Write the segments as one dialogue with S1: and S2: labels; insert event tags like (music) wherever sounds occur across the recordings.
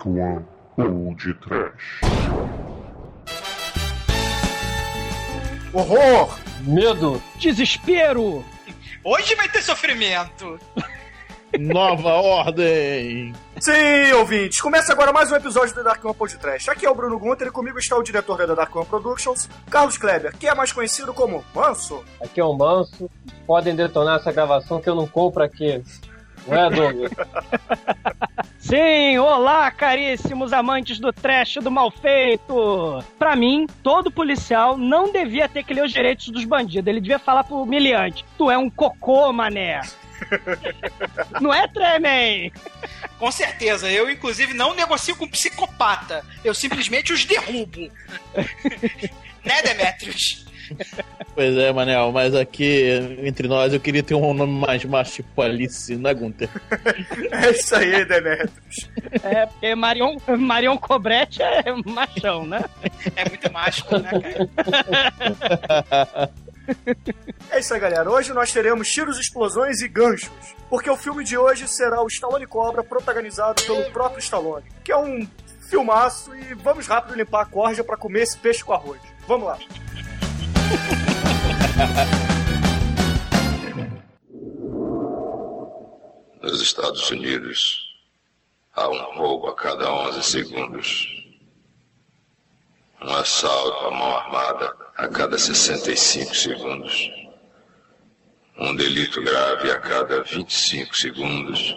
S1: Dark One ou de Trash.
S2: Horror!
S3: Medo!
S4: Desespero!
S5: Hoje vai ter sofrimento!
S6: Nova Ordem!
S2: Sim, ouvintes, começa agora mais um episódio do Dark One Podcast. Aqui é o Bruno Gunter e comigo está o diretor da Dark One Productions, Carlos Kleber, que é mais conhecido como Manso.
S3: Aqui é o Manso. Podem detonar essa gravação que eu não compro aqui. Não é, Douglas? (laughs)
S4: Sim, olá, caríssimos amantes do trash do mal feito. Pra mim, todo policial não devia ter que ler os direitos dos bandidos. Ele devia falar pro humilhante: Tu é um cocô, mané. (laughs) Não é, Tremen?
S5: Com certeza. Eu, inclusive, não negocio com psicopata. Eu simplesmente os derrubo. (laughs) né, Demetrius? (laughs)
S6: Pois é, Manel, mas aqui entre nós eu queria ter um nome mais macho, tipo Alice, não é, Gunter?
S2: É isso aí, Demetrius.
S4: É, porque Marion, Marion Cobrete é machão, né?
S5: É muito macho, né, cara?
S2: É isso aí, galera. Hoje nós teremos tiros, explosões e ganchos. Porque o filme de hoje será o Stallone Cobra, protagonizado pelo próprio Stallone. Que é um filmaço e vamos rápido limpar a corja para comer esse peixe com arroz. Vamos lá.
S7: Nos Estados Unidos, há um roubo a cada 11 segundos. Um assalto à mão armada a cada 65 segundos. Um delito grave a cada 25 segundos.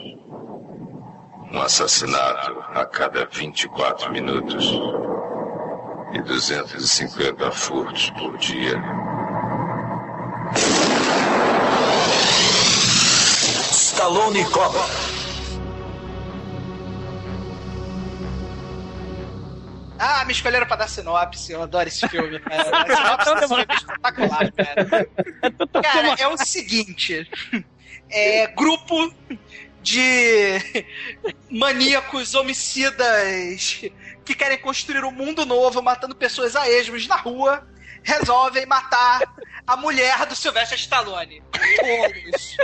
S7: Um assassinato a cada 24 minutos. E 250 furtos por dia.
S8: Stallone Cobra.
S5: Ah, me escolheram pra dar sinopse. Eu adoro esse filme, cara. (laughs) A sinopse desse filme é espetacular, cara. Cara, é o seguinte: é grupo de maníacos homicidas que querem construir um mundo novo, matando pessoas a esmos na rua, resolvem matar a mulher do Sylvester Stallone. Todos.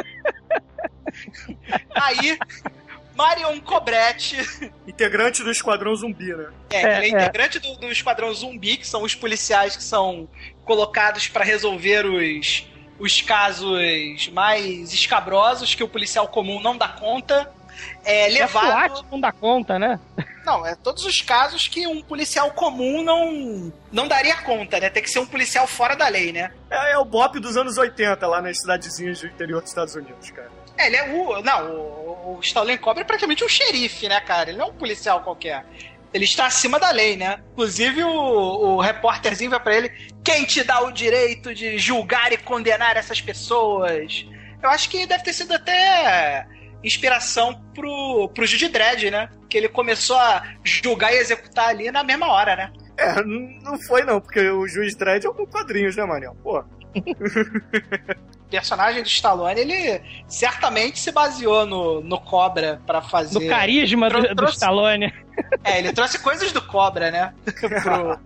S5: (laughs) Aí, Marion Cobretti
S2: Integrante do Esquadrão Zumbi, né?
S5: É,
S4: É,
S5: ele é integrante do, do Esquadrão Zumbi, que são os policiais que são colocados pra resolver os, os casos mais escabrosos que o policial comum não dá conta. É
S4: É
S5: levado.
S4: SWAT não dá conta, né?
S5: Não, é todos os casos que um policial comum não, não daria conta, né? Tem que ser um policial fora da lei, né?
S2: É, é o Bop dos anos 80, lá nas cidadezinhas do interior dos Estados Unidos, cara.
S5: É, ele é o. Não, o, o Stallone Cobra é praticamente um xerife, né, cara? Ele não é um policial qualquer. Ele está acima da lei, né? Inclusive, o, o repórterzinho vai pra ele: quem te dá o direito de julgar e condenar essas pessoas? Eu acho que deve ter sido até inspiração pro, pro Judy Dredd, né? Que ele começou a julgar e executar ali na mesma hora, né?
S2: É, não foi não, porque o Juiz Dredd é um quadrinhos, né, Manel? Pô.
S5: O (laughs) personagem do Stallone, ele certamente se baseou no, no Cobra pra fazer.
S4: Do carisma do, do Stallone.
S5: É, ele trouxe coisas do Cobra, né? (laughs) pro,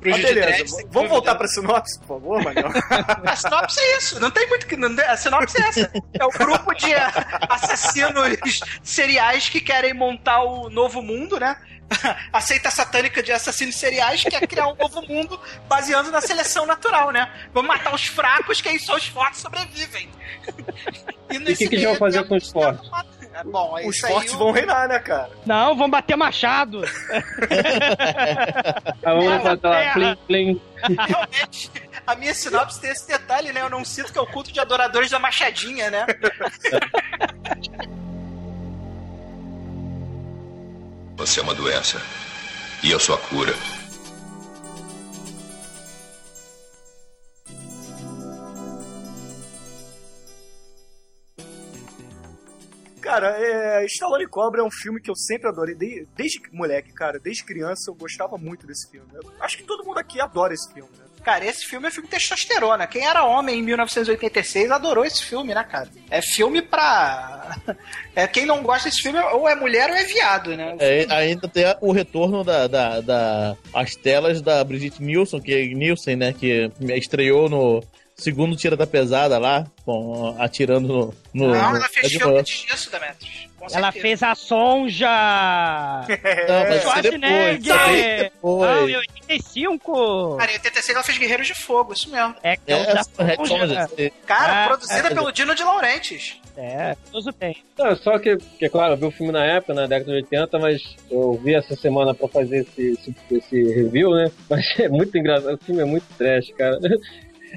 S5: pro
S2: beleza, vamos
S5: dúvida.
S2: voltar pra sinopse, por favor, Manel? (laughs)
S5: A sinopse é isso, não tem muito que. não A sinopse é essa. É o grupo de assassinos seriais que querem montar o novo mundo, né? (laughs) A seita satânica de assassinos seriais quer criar um novo mundo baseando na seleção natural, né? Vamos matar os fracos, que aí só os fortes sobrevivem.
S3: E o que, que eles vão fazer com os fortes?
S5: É bom, é
S2: Os fortes
S5: o-
S2: vão reinar, né, cara?
S4: Não, vão bater machado.
S3: Ah, vamos
S4: Casa
S3: botar lá,
S4: terra.
S3: plim, plim.
S5: Realmente, a minha sinopse tem esse detalhe, né? Eu não sinto que é o culto de adoradores da machadinha, né?
S7: Você é uma doença. E eu sou a cura.
S2: Cara, é, Stallone Cobra é um filme que eu sempre adorei, de- desde moleque, cara, desde criança eu gostava muito desse filme. Eu acho que todo mundo aqui adora esse filme, né?
S5: Cara, esse filme é filme testosterona. Quem era homem em 1986 adorou esse filme, né, cara? É filme pra. (laughs) É, quem não gosta desse filme ou é mulher ou é viado, né?
S6: É, ainda tem o retorno da, da, da- as telas da Brigitte Nielsen, que Nielsen, né, que estreou no segundo Tira da Pesada lá, com, atirando no, no,
S5: Não, ela fez filme antes disso, Demetrius. Com
S4: Ela fez a Sonja!
S6: Não, mas isso é depois.
S4: Schwarzenegger!
S6: Foi.
S4: Não, em 85!
S5: Cara, em 86 ela fez Guerreiros de Fogo, isso mesmo.
S4: É, que
S6: É,
S4: é da
S6: Red
S4: Sonja.
S6: Sonja, é-
S5: Cara,
S4: Ah,
S5: produzida
S6: é.
S5: pelo Dino de Laurentiis.
S4: É, tudo bem.
S3: Não, só que, que, claro, eu vi o filme na época, na década de 80, mas eu vi essa semana pra fazer esse, esse, esse review, né? (laughs) Mas é muito engraçado, o filme é muito trash, cara.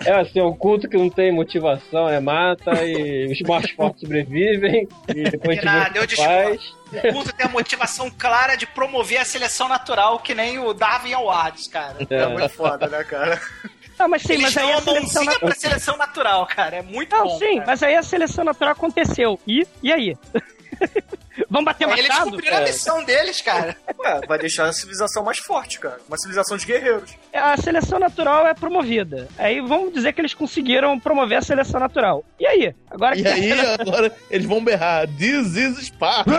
S3: É assim, é um culto que não tem motivação, é mata e os mais fortes sobrevivem e depois gente
S5: nada, eu
S3: faz.
S5: O culto tem a motivação clara de promover a seleção natural, que nem o Darwin Awards, cara.
S2: É
S3: É.
S2: muito foda, né, cara?
S4: Não, mas sim,
S5: Eles
S4: mas aí a seleção
S5: mãozinha
S4: natural.
S5: pra seleção natural, cara. É muito
S4: Não,
S5: bom.
S4: sim,
S5: cara.
S4: mas aí a seleção natural aconteceu. E, e aí? (laughs) Vamos bater
S5: Eles
S4: machado?
S5: cumpriram a missão deles, cara.
S2: Ué, vai deixar a civilização mais forte, cara. Uma civilização de guerreiros.
S4: A seleção natural é promovida. Aí vamos dizer que eles conseguiram promover a seleção natural. E aí? Agora
S6: E
S4: que
S6: aí, (laughs) agora, eles vão berrar: This is Sparta!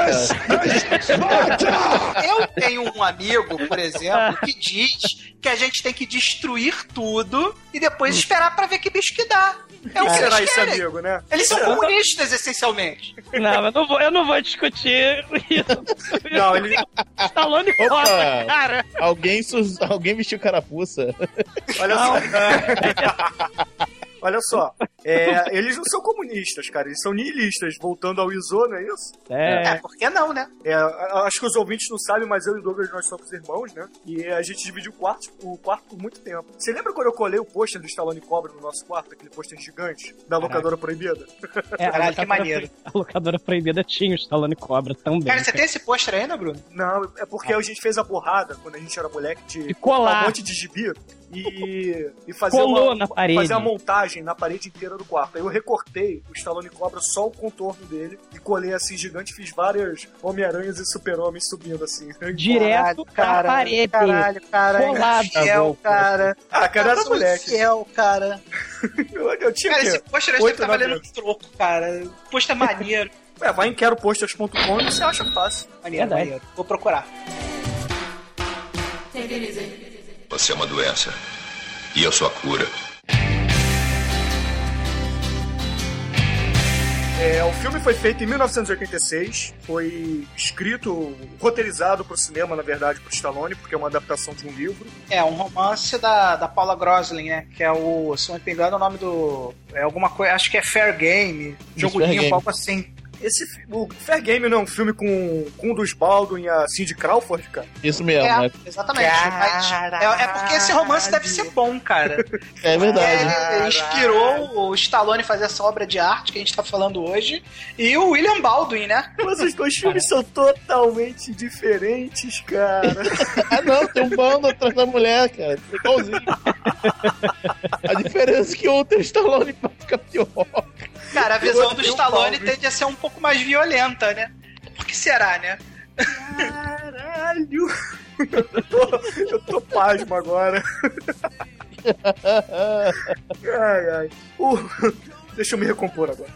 S5: Eu tenho um amigo, por exemplo, que diz que a gente tem que destruir tudo e depois esperar pra ver que bicho que dá. É o
S2: Quem
S5: que
S2: será esse
S5: querem.
S2: amigo, né?
S5: Eles são comunistas, essencialmente.
S4: Não, eu não vou, eu não vou discutir isso.
S2: Não, ele.
S4: Stallone
S6: Opa!
S4: cara.
S6: Alguém, sus- alguém vestiu carapuça.
S2: Olha só. (laughs) Olha só. É, eles não são comunistas, cara. Eles são nihilistas. Voltando ao ISO, não é isso?
S5: É,
S4: É,
S5: por que não, né?
S2: É, acho que os ouvintes não sabem, mas eu e o Douglas nós somos irmãos, né? E a gente dividiu o quarto, o quarto por muito tempo. Você lembra quando eu colei o pôster do Stallone Cobra no nosso quarto? Aquele pôster gigante da locadora proibida?
S4: é,
S5: Caralho, que maneiro.
S4: A locadora proibida tinha o Stallone cobra também.
S5: Cara, você tem esse pôster ainda, Bruno?
S2: Não, é porque a gente fez a borrada quando a gente era moleque de
S4: De colar.
S2: um monte de gibi e, e fazer,
S4: Colou
S2: uma,
S4: na parede.
S2: fazer a montagem na parede inteira do quarto. Aí eu recortei o Stallone Cobra só o contorno dele e colei assim gigante, fiz várias Homem-Aranhas e Super-Homens subindo assim.
S4: Direto pra parede.
S5: Caralho, cara.
S4: Colado.
S5: Fiel, cara.
S2: Ah, cara, era
S5: Cara,
S2: moleque.
S5: Fiel, cara. (laughs)
S2: Eu, eu tinha
S5: Cara, esse pôster
S2: Oito,
S5: estar
S2: nove
S5: valendo troco, cara. Pôster maneiro. (laughs)
S2: É, vai em queroposters.com e você acha fácil.
S5: Maneiro,
S4: Verdade.
S5: maneiro. Vou procurar.
S7: Você é uma doença. E eu sou a cura.
S2: É, o filme foi feito em 1986, foi escrito, roteirizado pro cinema, na verdade, pro Stallone, porque é uma adaptação de um livro.
S5: É, um romance da, da Paula Groslin, né? Que é o, se não me engano, o nome do. É alguma coisa. Acho que é Fair Game. Jogo limpo, algo assim.
S2: Esse, o Fair Game não é um filme com, com o dos Baldwin e a Cindy Crawford, cara?
S6: Isso mesmo,
S5: É,
S6: né?
S5: exatamente. É, é porque esse romance deve ser bom, cara. (laughs)
S6: É verdade.
S5: É, ele inspirou o Stallone a fazer essa obra de arte que a gente tá falando hoje. E o William Baldwin, né?
S2: Mas os dois filmes são totalmente diferentes, cara. (laughs)
S6: Ah, não, tem um bando atrás da mulher, cara. É igualzinho. (laughs) A diferença é que outro Stallone fica pior.
S5: Cara, a visão do
S2: um
S5: Stallone
S2: Baldwin.
S5: tende a ser um pouco mais violenta, né? Por que será, né?
S2: Caralho! Eu tô, eu tô pasmo agora. (laughs) Ai, ai. O- Deixa eu me recompor agora.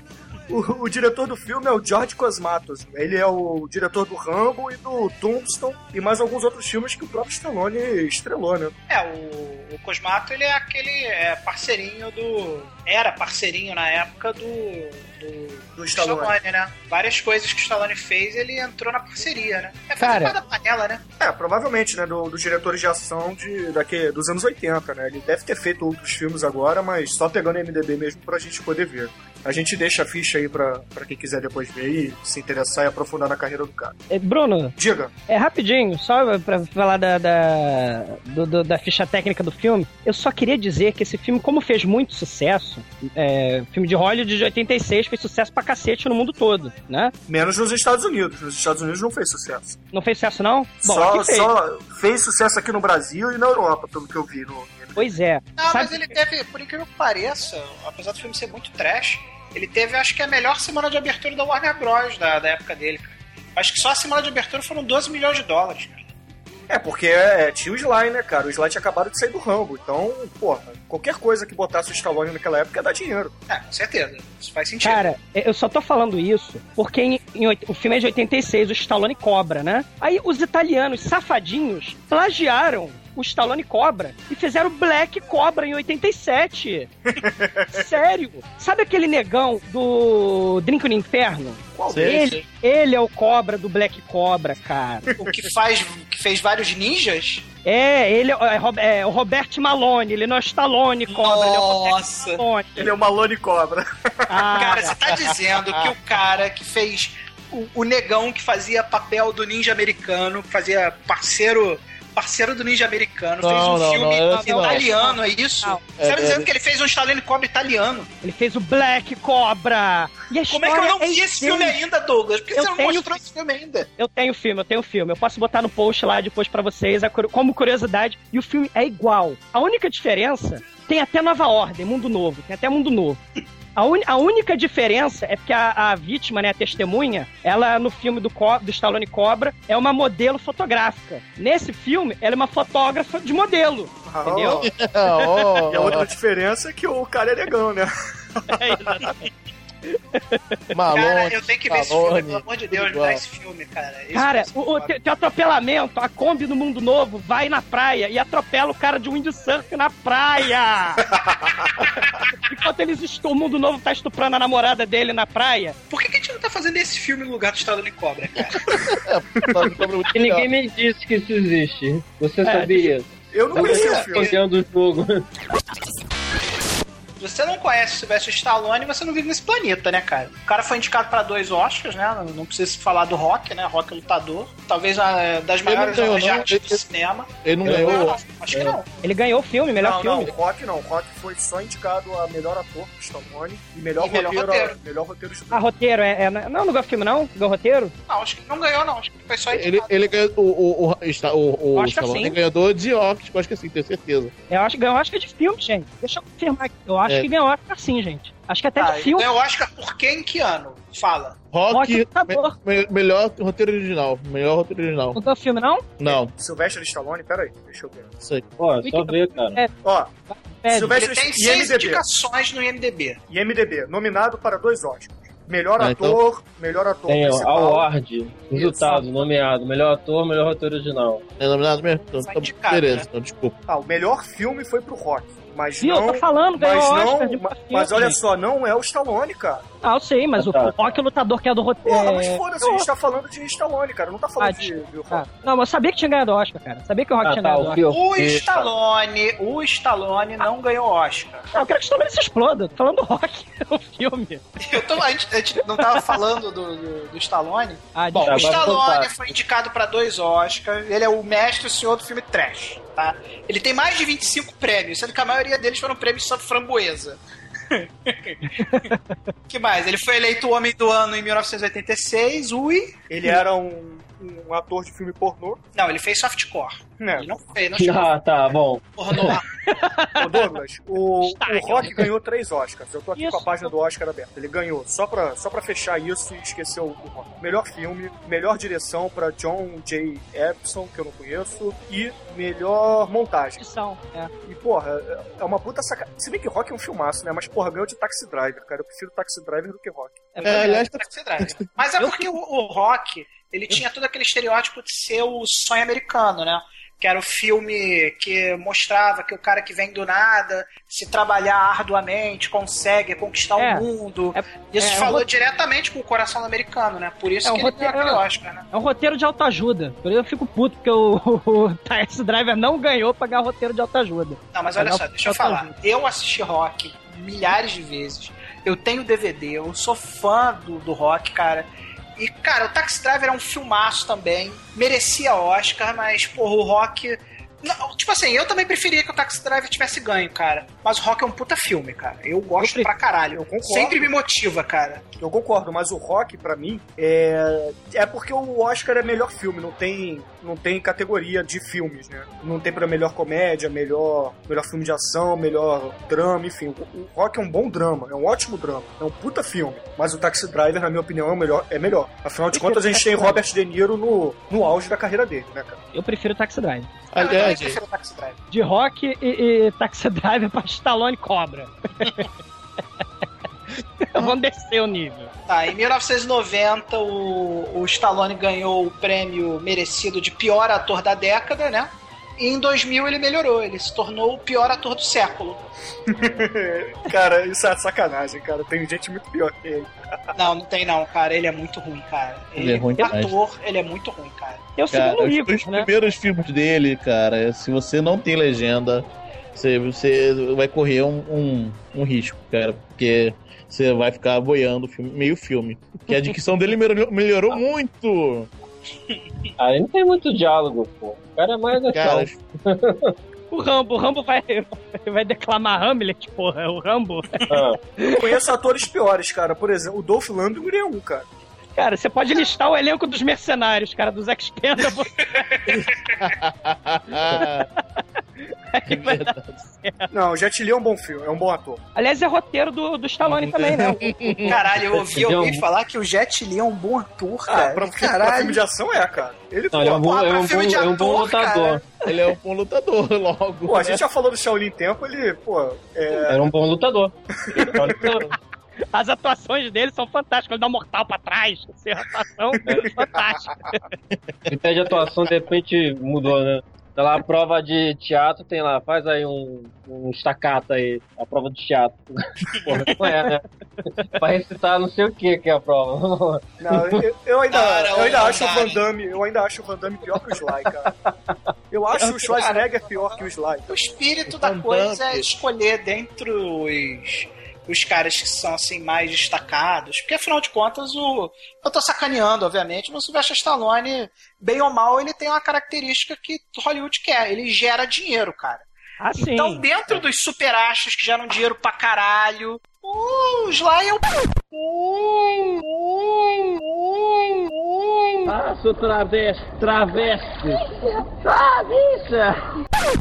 S2: O, o diretor do filme é o George Cosmatos. Ele é o diretor do Rambo e do Tombstone e mais alguns outros filmes que o próprio Stallone estrelou, né?
S5: É, o, o Cosmato, ele é aquele é, parceirinho do... Era parceirinho na época do... do
S2: Do Stallone.
S5: né? Várias coisas que o Stallone fez, ele entrou na parceria, né? É
S4: Cara.
S5: da panela, né?
S2: É, provavelmente, né? Do- dos diretores de ação de, daqui, dos anos 80, né? Ele deve ter feito outros filmes agora, mas só pegando MDB mesmo pra gente poder ver. A gente deixa a ficha aí pra, pra quem quiser depois ver e se interessar e aprofundar na carreira do cara.
S4: É, Bruno,
S2: Diga.
S4: é rapidinho, só pra falar da, da, do- do- da ficha técnica do filme. Eu só queria dizer que esse filme, como fez muito sucesso, é, filme de Hollywood de 86 fez sucesso pra cacete no mundo todo, né?
S2: Menos nos Estados Unidos. Nos Estados Unidos não fez sucesso.
S4: Não fez sucesso, não? Bom,
S2: só,
S4: fez.
S2: só fez sucesso aqui no Brasil e na Europa, pelo que eu vi no.
S4: Pois é.
S5: Não,
S4: Sabe-
S5: mas ele teve, por incrível que pareça, apesar do filme ser muito trash, ele teve, acho que, a melhor semana de abertura da Warner Bros. da, da época dele, cara. Acho que só a semana de abertura foram 12 milhões de dólares, cara.
S2: É, porque é, tinha o Sly, né, cara? O Sly tinha acabado de sair do Rambo. Então, porra, qualquer coisa que botasse o Stallone naquela época ia dar dinheiro.
S5: É, com certeza. Isso faz sentido.
S4: Cara, eu só tô falando isso porque em, em o filme é de 86, o Stallone cobra, né? Aí os italianos safadinhos plagiaram o Stallone Cobra e fizeram Black Cobra em 87. (laughs) Sério. Sabe aquele negão do Drink no Inferno?
S2: Qual
S6: Sei?
S4: Ele, ele é o Cobra do Black Cobra, cara.
S5: O que faz, que fez vários ninjas?
S4: É, ele é, é é o Robert Malone, ele não é o Stallone Cobra, ele é o Robert
S5: Nossa.
S4: Malone.
S2: Ele é uma Malone Cobra.
S4: Ah,
S5: Cara, você tá dizendo que o cara que fez o, o negão que fazia papel do ninja americano, que fazia parceiro parceiro do ninja americano,
S6: Não,
S5: fez um
S6: não,
S5: filme
S6: não,
S5: italiano, é isso? Você tá
S6: É,
S5: dizendo
S6: é.
S5: que ele fez um Stallone Cobra italiano.
S4: ele fez o Black Cobra. E a
S5: Como é que eu não
S4: história
S5: vi esse filme ainda, Douglas? Por que
S4: Eu
S5: você não
S4: tenho-
S5: mostrou esse filme ainda?
S4: Eu tenho filme, eu tenho filme. Eu posso botar no post lá depois pra vocês, como curiosidade. E o filme é igual. A única diferença tem até Nova Ordem, Mundo Novo. Tem até Mundo Novo. A, uni- a única diferença é porque a, a vítima, né, a testemunha, ela no filme do, Co- do Stallone Cobra é uma modelo fotográfica. Nesse filme, ela é uma fotógrafa de modelo. Entendeu? (laughs)
S6: Oh,
S2: E a outra diferença é que o cara é negão, né? (laughs)
S4: É, exatamente.
S6: Malone,
S5: Cara, eu tenho que ver esse filme, pelo amor de Deus, me dá esse filme, cara. Esse
S4: Cara,
S5: vai ser
S4: o, o te- tem atropelamento, a Kombi do Mundo Novo vai na praia e atropela o cara de windsurf na praia. (laughs) Enquanto eles estão, o Mundo Novo tá estuprando a namorada dele na praia.
S5: Por que, que a gente não tá fazendo esse filme no lugar do Stallone Cobra, cara? (laughs)
S6: É
S3: E ninguém me disse que isso existe. Você
S4: É,
S3: sabia?
S2: Eu não
S3: Eu
S2: conheci o filme.
S3: campeão do jogo. (laughs)
S5: Se você não conhece o Sylvester Stallone, você não vive nesse planeta, né, cara? O cara foi indicado pra dois Oscars, né? Não, não precisa falar do Rock, né? Rock é lutador. Talvez a, das
S6: Ele
S5: maiores
S6: ganhou,
S5: obras de arte
S6: Ele-
S5: do cinema.
S6: Ele não ganhou.
S5: não, acho que não.
S4: Ele ganhou o filme, melhor
S2: Não,
S4: filme.
S2: não, Rock não. Rock foi só indicado a melhor ator do Stallone e melhor,
S5: E melhor
S2: roteiro,
S5: roteiro.
S2: melhor roteiro de
S4: Ah, roteiro, é, é- Não, não ganhou filme, não? Ganhou roteiro?
S5: Não, acho que não ganhou, não. Acho que foi só
S6: Ele,
S5: indicado.
S6: ele ganhou o, o, o, o, o
S4: que
S6: Stallone
S4: sim.
S6: ganhador de Oscar, acho que sim, tenho certeza.
S4: Eu acho que ganhou Oscar de filme, gente. Deixa eu confirmar aqui. Eu acho
S6: É.
S4: que ganhou Oscar sim, gente. Acho que até
S5: Ah,
S4: filme.
S5: ganhou Oscar por quem? Em que ano? Fala.
S4: Rock
S6: me- me- melhor roteiro original. Melhor roteiro original.
S4: Não ganhou filme, não?
S6: Não,
S2: Sylvester Stallone, peraí, deixa eu ver.
S6: isso aí.
S3: Ó, só ver, cara.
S2: Ó,
S4: É,
S2: Sylvester
S5: Ele tem seis
S2: IMDb.
S5: indicações no IMDB.
S2: IMDB, nominado para dois Oscars. Melhor
S6: Ah, então-
S2: ator, melhor ator
S3: Tem
S2: principal.
S3: award, resultado, nomeado, melhor ator, melhor roteiro original.
S6: É nominado mesmo? Então,
S5: indicado,
S6: beleza,
S5: né?
S6: então desculpa.
S2: Ah, o melhor filme foi pro Rock. Mas
S4: Viu? Eu
S2: não.
S4: tô falando, ganhou
S2: Mas
S4: Oscar
S2: não.
S4: de
S2: ma-
S4: filme,
S2: Mas olha
S4: gente.
S2: só, não é o Stallone, cara.
S4: Ah, eu sei, mas o,
S3: Tá.
S4: o Rock lutador que é do roteiro.
S2: Porra, mas foda-se, a gente tá falando de Stallone, cara. Não tá falando
S4: Ah,
S2: de, de Rock.
S4: Ah, não, mas eu sabia que tinha ganhado Oscar, cara. Sabia que o Rock
S3: Ah,
S4: tinha
S3: tá,
S4: ganhado
S3: o
S4: Oscar.
S5: O Stallone, o Stallone não ganhou Oscar.
S4: Não, eu quero que o Stallone se exploda. Tô falando do Rock, (laughs) o filme.
S5: Eu tô- a, gente, a gente não tava falando do, do, do Stallone?
S4: Ah,
S5: Bom,
S3: Tá,
S5: o Stallone
S3: contar.
S5: foi indicado pra dois Oscars. Ele é o mestre e o senhor do filme trash, tá? Ele tem mais de 25 prêmios, sendo que a maioria deles foram prêmios sobre framboesa. (laughs) que mais? Ele foi eleito o Homem do Ano em 1986. Ui.
S2: Ele era um, um ator de filme pornô.
S5: Não, ele fez softcore.
S2: Né?
S5: Ele não fez, não chegou
S3: Ah, tá, bom.
S5: pornô.
S2: Ô, Douglas, o, (laughs) o Rock ganhou três Oscars. Eu tô aqui
S4: Isso.
S2: com a página do Oscar aberta. Ele ganhou, só pra, só pra fechar isso e esquecer o, o Rock. Melhor filme, melhor direção pra John J. Epson, que eu não conheço, e melhor montagem.
S4: Edição, é.
S2: E, porra, é- é uma puta sacanagem. Se bem que Rock é um filmaço, né? Mas, porra, ganhou de Taxi Driver, cara. Eu prefiro Taxi Driver do que Rock.
S4: É,
S6: É, aliás, tá-
S5: Taxi Driver. (laughs) Mas é porque o, o Rock, ele tinha todo aquele estereótipo de ser o sonho americano, né? Que era o filme que mostrava que o cara que vem do nada, se trabalhar arduamente, consegue conquistar
S4: É.
S5: o mundo.
S4: É-
S5: Isso
S4: é,
S5: falou
S4: o
S5: diretamente com o coração do americano, né? Por isso
S4: É, o
S5: que ele
S4: roteiro-
S5: aquele Oscar, né?
S4: É um roteiro de autoajuda. Por isso eu fico puto, porque o, (laughs) o Taxi Driver não ganhou pra ganhar roteiro de autoajuda.
S5: Não, mas olha só, deixa eu falar. Eu assisti rock milhares de vezes. Eu tenho DVD, eu sou fã do, do rock, cara. E, cara, o Taxi Driver é um filmaço também. Merecia Oscar, mas, porra, o rock. Não, tipo assim, eu também preferia que o Taxi Driver tivesse ganho, cara. Mas o rock é um puta filme, cara. Eu gosto
S4: Eu
S5: pra caralho.
S2: Eu concordo.
S5: Sempre me motiva, cara.
S2: Eu concordo, mas o Rock, pra mim, é. É porque o Oscar é melhor filme, não tem, não tem categoria de filmes, né? Não tem pra melhor comédia, melhor, melhor filme de ação, melhor drama, enfim. O, o Rock é um bom drama, é um ótimo drama, é um puta filme. Mas o Taxi Driver, na minha opinião, é, o melhor, é melhor. Afinal de contas, a gente tem Robert De Niro no, no auge da carreira dele, né, cara?
S4: Eu prefiro Taxi Driver.
S5: eu também
S6: aliás,
S5: prefiro Taxi Driver.
S4: De rock e, e Taxi Driver pra Stallone Cobra. (laughs) Vamos descer o nível.
S5: Tá, em 1990 o, o Stallone ganhou o prêmio merecido de pior ator da década, né? E em 2000 ele melhorou, ele se tornou o pior ator do século. (laughs)
S2: cara, isso é sacanagem, cara. Tem gente muito pior que ele.
S5: Não, não tem não, cara. Ele é muito ruim, cara. Ele,
S6: Ele é ruim demais.
S5: ator, ele é muito ruim, cara.
S4: É o
S6: Cara,
S4: segundo
S6: os
S4: Igor,
S6: dois
S4: né?
S6: primeiros filmes dele, cara, se você não tem legenda, você, você vai correr um, um, um risco, cara, porque você vai ficar boiando o filme- meio filme. Que a dicção dele melhorou, melhorou muito. (laughs)
S3: Aí não tem muito diálogo, pô. O cara é mais
S6: Cara,
S3: ação. (laughs)
S4: O Rambo, o Rambo vai, (laughs) vai declamar Hamlet, porra, é o Rambo.
S3: Ah,
S2: Eu conheço atores piores, cara. Por exemplo, o Dolph Lundgren é um, cara.
S4: Cara, você pode listar o elenco dos mercenários, cara, dos Expendables.
S6: É.
S2: Não, o Jet Li é um bom filme, é um bom ator.
S4: Aliás, é roteiro do, do Stallone também, né? (laughs)
S5: Caralho, eu ouvi
S3: Entendeu?
S5: alguém falar que o Jet Li é um bom ator,
S2: Ah,
S5: cara.
S2: pra, pra
S5: Caralho.
S2: filme de ação é, cara. Ele,
S3: não, ele é um bom, é
S5: pra
S3: um
S5: filme
S3: bom,
S5: de
S3: é um bom
S5: ator, cara.
S3: lutador.
S6: Ele é um bom lutador, (laughs) logo.
S2: pô, a
S6: né?
S2: gente já falou do Shaolin Tempo, ele, pô, é,
S3: Era um bom lutador. (laughs)
S4: As atuações dele são fantásticas. Ele dá um mortal pra trás. Assim, a atuação é fantástica.
S3: critério de atuação de repente mudou, né? Tá lá a prova de teatro, tem lá, faz aí um, um estacato aí, a prova de teatro. Porra, (laughs) não é, né? Pra recitar não sei o que que é a prova. (laughs)
S2: Não, eu, eu ainda,
S5: Cara,
S2: eu ainda acho o
S5: Van Damme.
S2: Eu ainda acho o Van Damme pior que o Sly, cara. Eu acho o Schwarzenegger pior que o Sly.
S5: O espírito da coisa é escolher dentre os, os caras que são assim mais destacados. Porque afinal de contas, o. Eu tô sacaneando, obviamente, mas o Sylvester Stallone, bem ou mal, ele tem uma característica que Hollywood quer. Ele gera dinheiro, cara.
S4: Ah.
S5: Então, dentro dos super astros que geram dinheiro pra caralho, o Sly é o.
S3: Ah, sou travesti, travesti.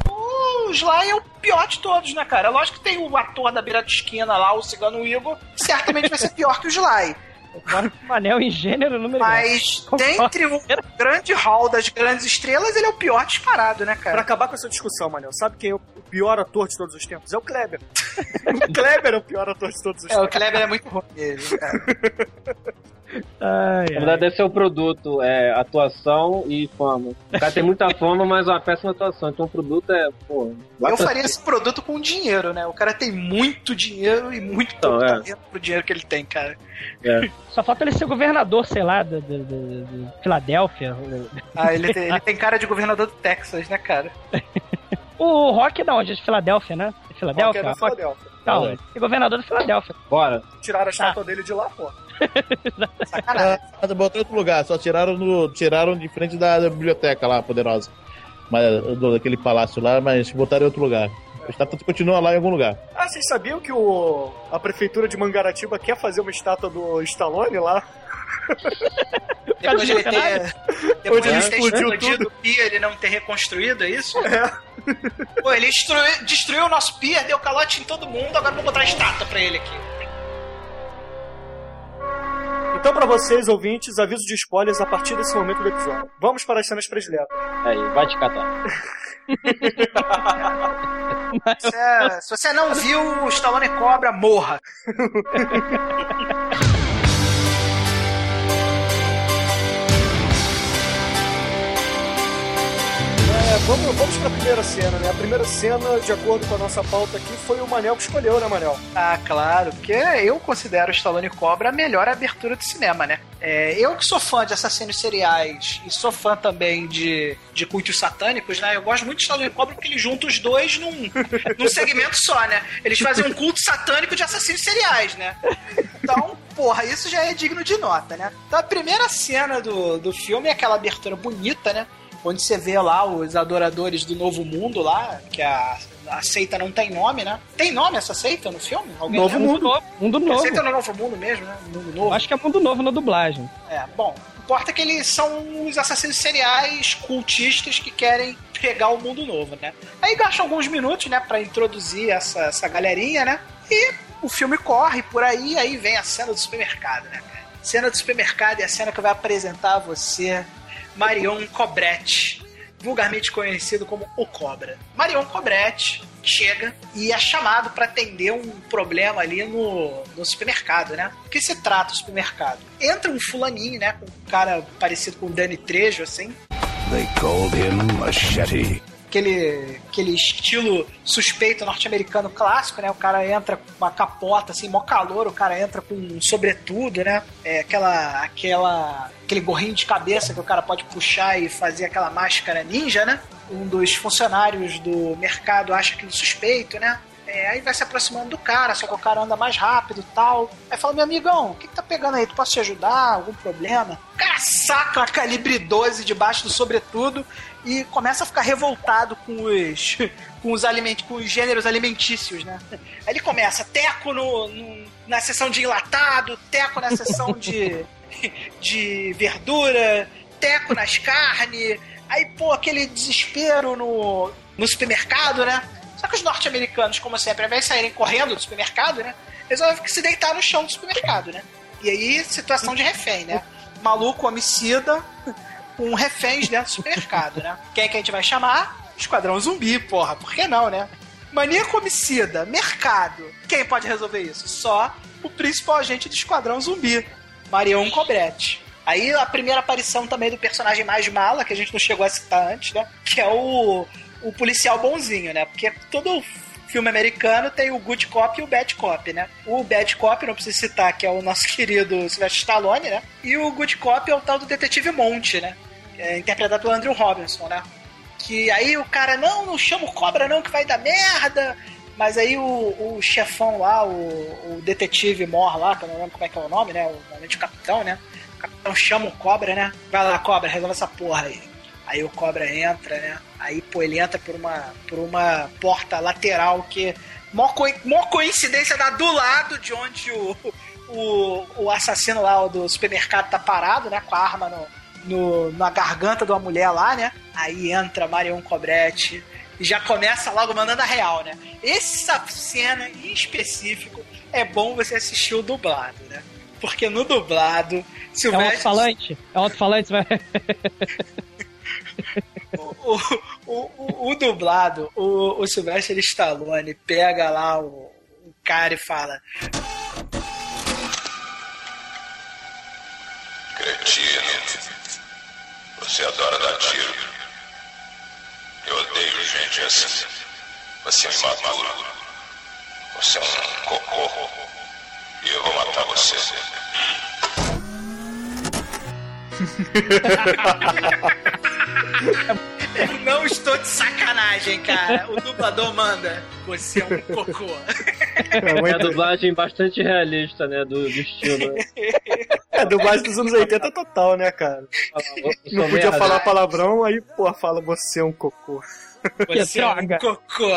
S5: O Sly é o pior de todos, né, cara? Lógico que tem o ator da beira de esquina lá, o Cigano Igor, certamente vai ser pior que o Sly.
S4: Manel em gênero número
S5: Mas dentre o grande hall das grandes estrelas, ele é o pior disparado, né,
S2: Pra
S5: cara?
S2: acabar com essa discussão, Manel, sabe quem é o pior ator de todos os tempos? É o Kleber. (laughs) o Kleber é o pior ator de todos os
S5: É, o
S2: tempos.
S5: Kleber é muito ruim mesmo, cara. (laughs)
S4: Ai,
S3: Na verdade, esse é o produto, é atuação e fama. O cara tem muita fama, mas uma péssima atuação. Então o produto é, pô.
S5: Eu faria esse produto com dinheiro, né? O cara tem muito dinheiro e muito
S3: Então,
S5: pouco
S3: é.
S5: talento pro dinheiro que ele tem, cara.
S3: É.
S4: Só falta ele ser governador, sei lá, de, de, de- de Filadélfia.
S5: Ah, ele tem, ele tem cara de governador do Texas, né, cara? (laughs)
S4: O Rock da onde? É de Filadélfia, né? De
S2: Rock é
S4: Filadélfia?
S2: da Filadélfia.
S4: Não,
S3: É.
S4: é governador de Filadélfia.
S3: Bora.
S2: Tiraram a estátua dele de lá, pô. (laughs)
S5: Sacanagem.
S6: Botou em outro lugar, só tiraram, no, tiraram de frente da, da biblioteca lá, poderosa. Mas, do, daquele palácio lá, mas botaram em outro lugar. A estátua continua lá em algum lugar.
S2: Ah, vocês sabiam que o, a prefeitura de Mangaratiba quer fazer uma estátua do Stallone lá?
S5: Depois de ele ter, depois ele ter
S2: explodiu
S5: explodido o pier, ele não ter reconstruído, é isso?
S2: É. (laughs)
S5: Pô, ele destruiu, destruiu o nosso pier, deu calote em todo mundo, agora vou botar a estátua pra ele aqui.
S2: Então, pra vocês, ouvintes, aviso de spoilers a partir desse momento do episódio. Vamos para as cenas prediletas.
S3: Aí, vai te catar.
S5: Se, (laughs) é- se você não viu o Stallone Cobra, morra. (laughs)
S2: vamos, vamos pra primeira cena, né? A primeira cena, de acordo com a nossa pauta aqui, foi o Manel que escolheu, né, Manel?
S5: Ah, claro, porque eu considero o Stallone Cobra a melhor abertura do cinema, né? É, eu que sou fã de assassinos seriais e sou fã também de, de cultos satânicos, né? Eu gosto muito de Stallone Cobra porque ele junta os dois num, (laughs) num segmento só, né? Eles fazem um culto satânico de assassinos seriais, né? Então, porra, isso já é digno de nota, né? Então a primeira cena do, do filme é aquela abertura bonita, né? Onde você vê lá os adoradores do Novo Mundo lá, que a, a seita não tem nome, né? Tem nome essa seita no filme? Alguém
S2: Novo?
S4: Mundo novo. Mundo
S5: A
S4: novo.
S5: seita no Novo Mundo mesmo, né? Mundo Novo.
S4: Acho que é Mundo Novo na dublagem.
S5: É, bom, importa que eles são os assassinos seriais cultistas que querem pegar o mundo novo, né? Aí gasta alguns minutos, né, pra introduzir essa, essa galerinha, né? E o filme corre por aí, aí vem a cena do supermercado, né, cara? Cena do supermercado é a cena que vai apresentar a você Marion Cobretti, vulgarmente conhecido como o Cobra. Marion Cobretti chega e é chamado para atender um problema ali no, no supermercado, né? O que se trata o supermercado? Entra um fulaninho, né? Com um cara parecido com o Dani Trejo, assim,
S8: They called him Machete.
S5: Que aquele, aquele estilo suspeito norte-americano clássico, né? O cara entra com uma capota, assim, mó calor, o cara entra com um sobretudo, né? É aquela, aquela, aquele gorrinho de cabeça que o cara pode puxar e fazer aquela máscara ninja, né? Um dos funcionários do mercado acha aquilo suspeito, né? É, aí vai se aproximando do cara, só que o cara anda mais rápido e tal. Aí fala, meu amigão, o que, que tá pegando aí? Tu posso te ajudar? Algum problema? O cara saca a calibre 12 debaixo do sobretudo e começa a ficar revoltado com os (laughs) com os alimentos, com os gêneros alimentícios, né? Aí ele começa teco no, no na seção de enlatado, teco na seção de (laughs) de verdura, teco nas carnes. Aí, pô, aquele desespero no, no supermercado, né? Só que os norte-americanos, como sempre, ao invés de saírem correndo do supermercado, né? Resolvem se deitar no chão do supermercado, né? E aí, situação de refém, né? Maluco homicida com reféns dentro do supermercado, né? Quem é que a gente vai chamar? Esquadrão zumbi, porra. Por que não, né? Maníaco homicida, mercado. Quem pode resolver isso? Só o principal agente do Esquadrão Zumbi, Marion Cobretti. Aí a primeira aparição também do personagem mais mala, que a gente não chegou a citar antes, né? Que é o o policial bonzinho, né? Porque todo filme americano tem o good cop e o bad cop, né? O bad cop, não preciso citar, que é o nosso (laughs) querido Sylvester Stallone, né? E o good cop é o tal do detetive Monte, né? É interpretado pelo Andrew Robinson, né? Que aí o cara, não, não chama o cobra não, que vai dar merda. Mas aí o, o chefão lá, o, o detetive mor lá, que eu não lembro como é que é o nome, né? O, o capitão, né? O capitão chama o cobra, né? Vai lá, cobra, resolve essa porra aí. Aí o cobra entra, né? Aí, pô, ele entra por uma, por uma porta lateral que. Mó, co mó coincidência dá do lado de onde o, o, o assassino lá do supermercado tá parado, né? Com a arma no, no, na garganta de uma mulher lá, né? Aí entra Marion Cobretti e já começa logo mandando a real, né? Essa cena em específico é bom você assistir o dublado, né? Porque no dublado.
S4: É um alto-falante? É um alto-falante, vai. (laughs)
S5: o, o, o, o, dublado, o, o Sylvester Stallone pega lá o, o cara e fala.
S7: Cretino, você adora dar tiro. Eu odeio gente assim. Você é imaturo. Você é um cocô. E eu vou matar você. (laughs)
S5: Eu (laughs) não estou de sacanagem, cara. O dublador manda. Você é um cocô.
S3: É a dublagem bastante realista, né? Do, do estilo.
S2: É, a dublagem dos anos 80 total, né, cara? Não podia falar palavrão, aí, pô, fala você é um cocô.
S5: Você é um cocô.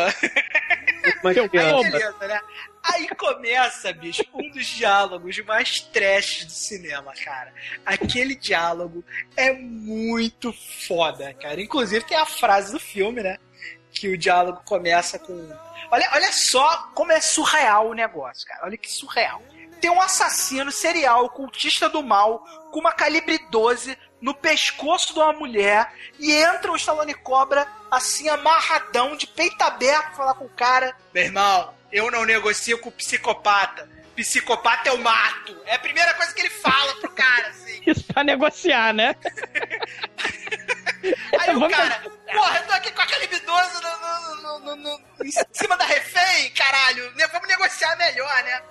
S3: Mas
S5: aí, beleza, né? Aí começa, bicho, um dos diálogos mais trash do cinema, cara. Aquele diálogo é muito foda, cara. Inclusive tem a frase do filme, né? Que o diálogo começa com. Olha, olha só como é surreal o negócio, cara. Olha que surreal. Tem um assassino serial, cultista do mal, com uma calibre 12 no pescoço de uma mulher e entra o Stallone Cobra assim amarradão, de peito aberto, falar com o cara: Meu irmão, eu não negocio com psicopata. Psicopata eu mato. É a primeira coisa que ele fala pro cara, assim. (laughs)
S4: Isso pra negociar, né? (laughs)
S5: Aí o cara, porra, eu tô aqui com aquele bidoso no, no, no, em cima da refém, caralho. Vamos negociar melhor, né?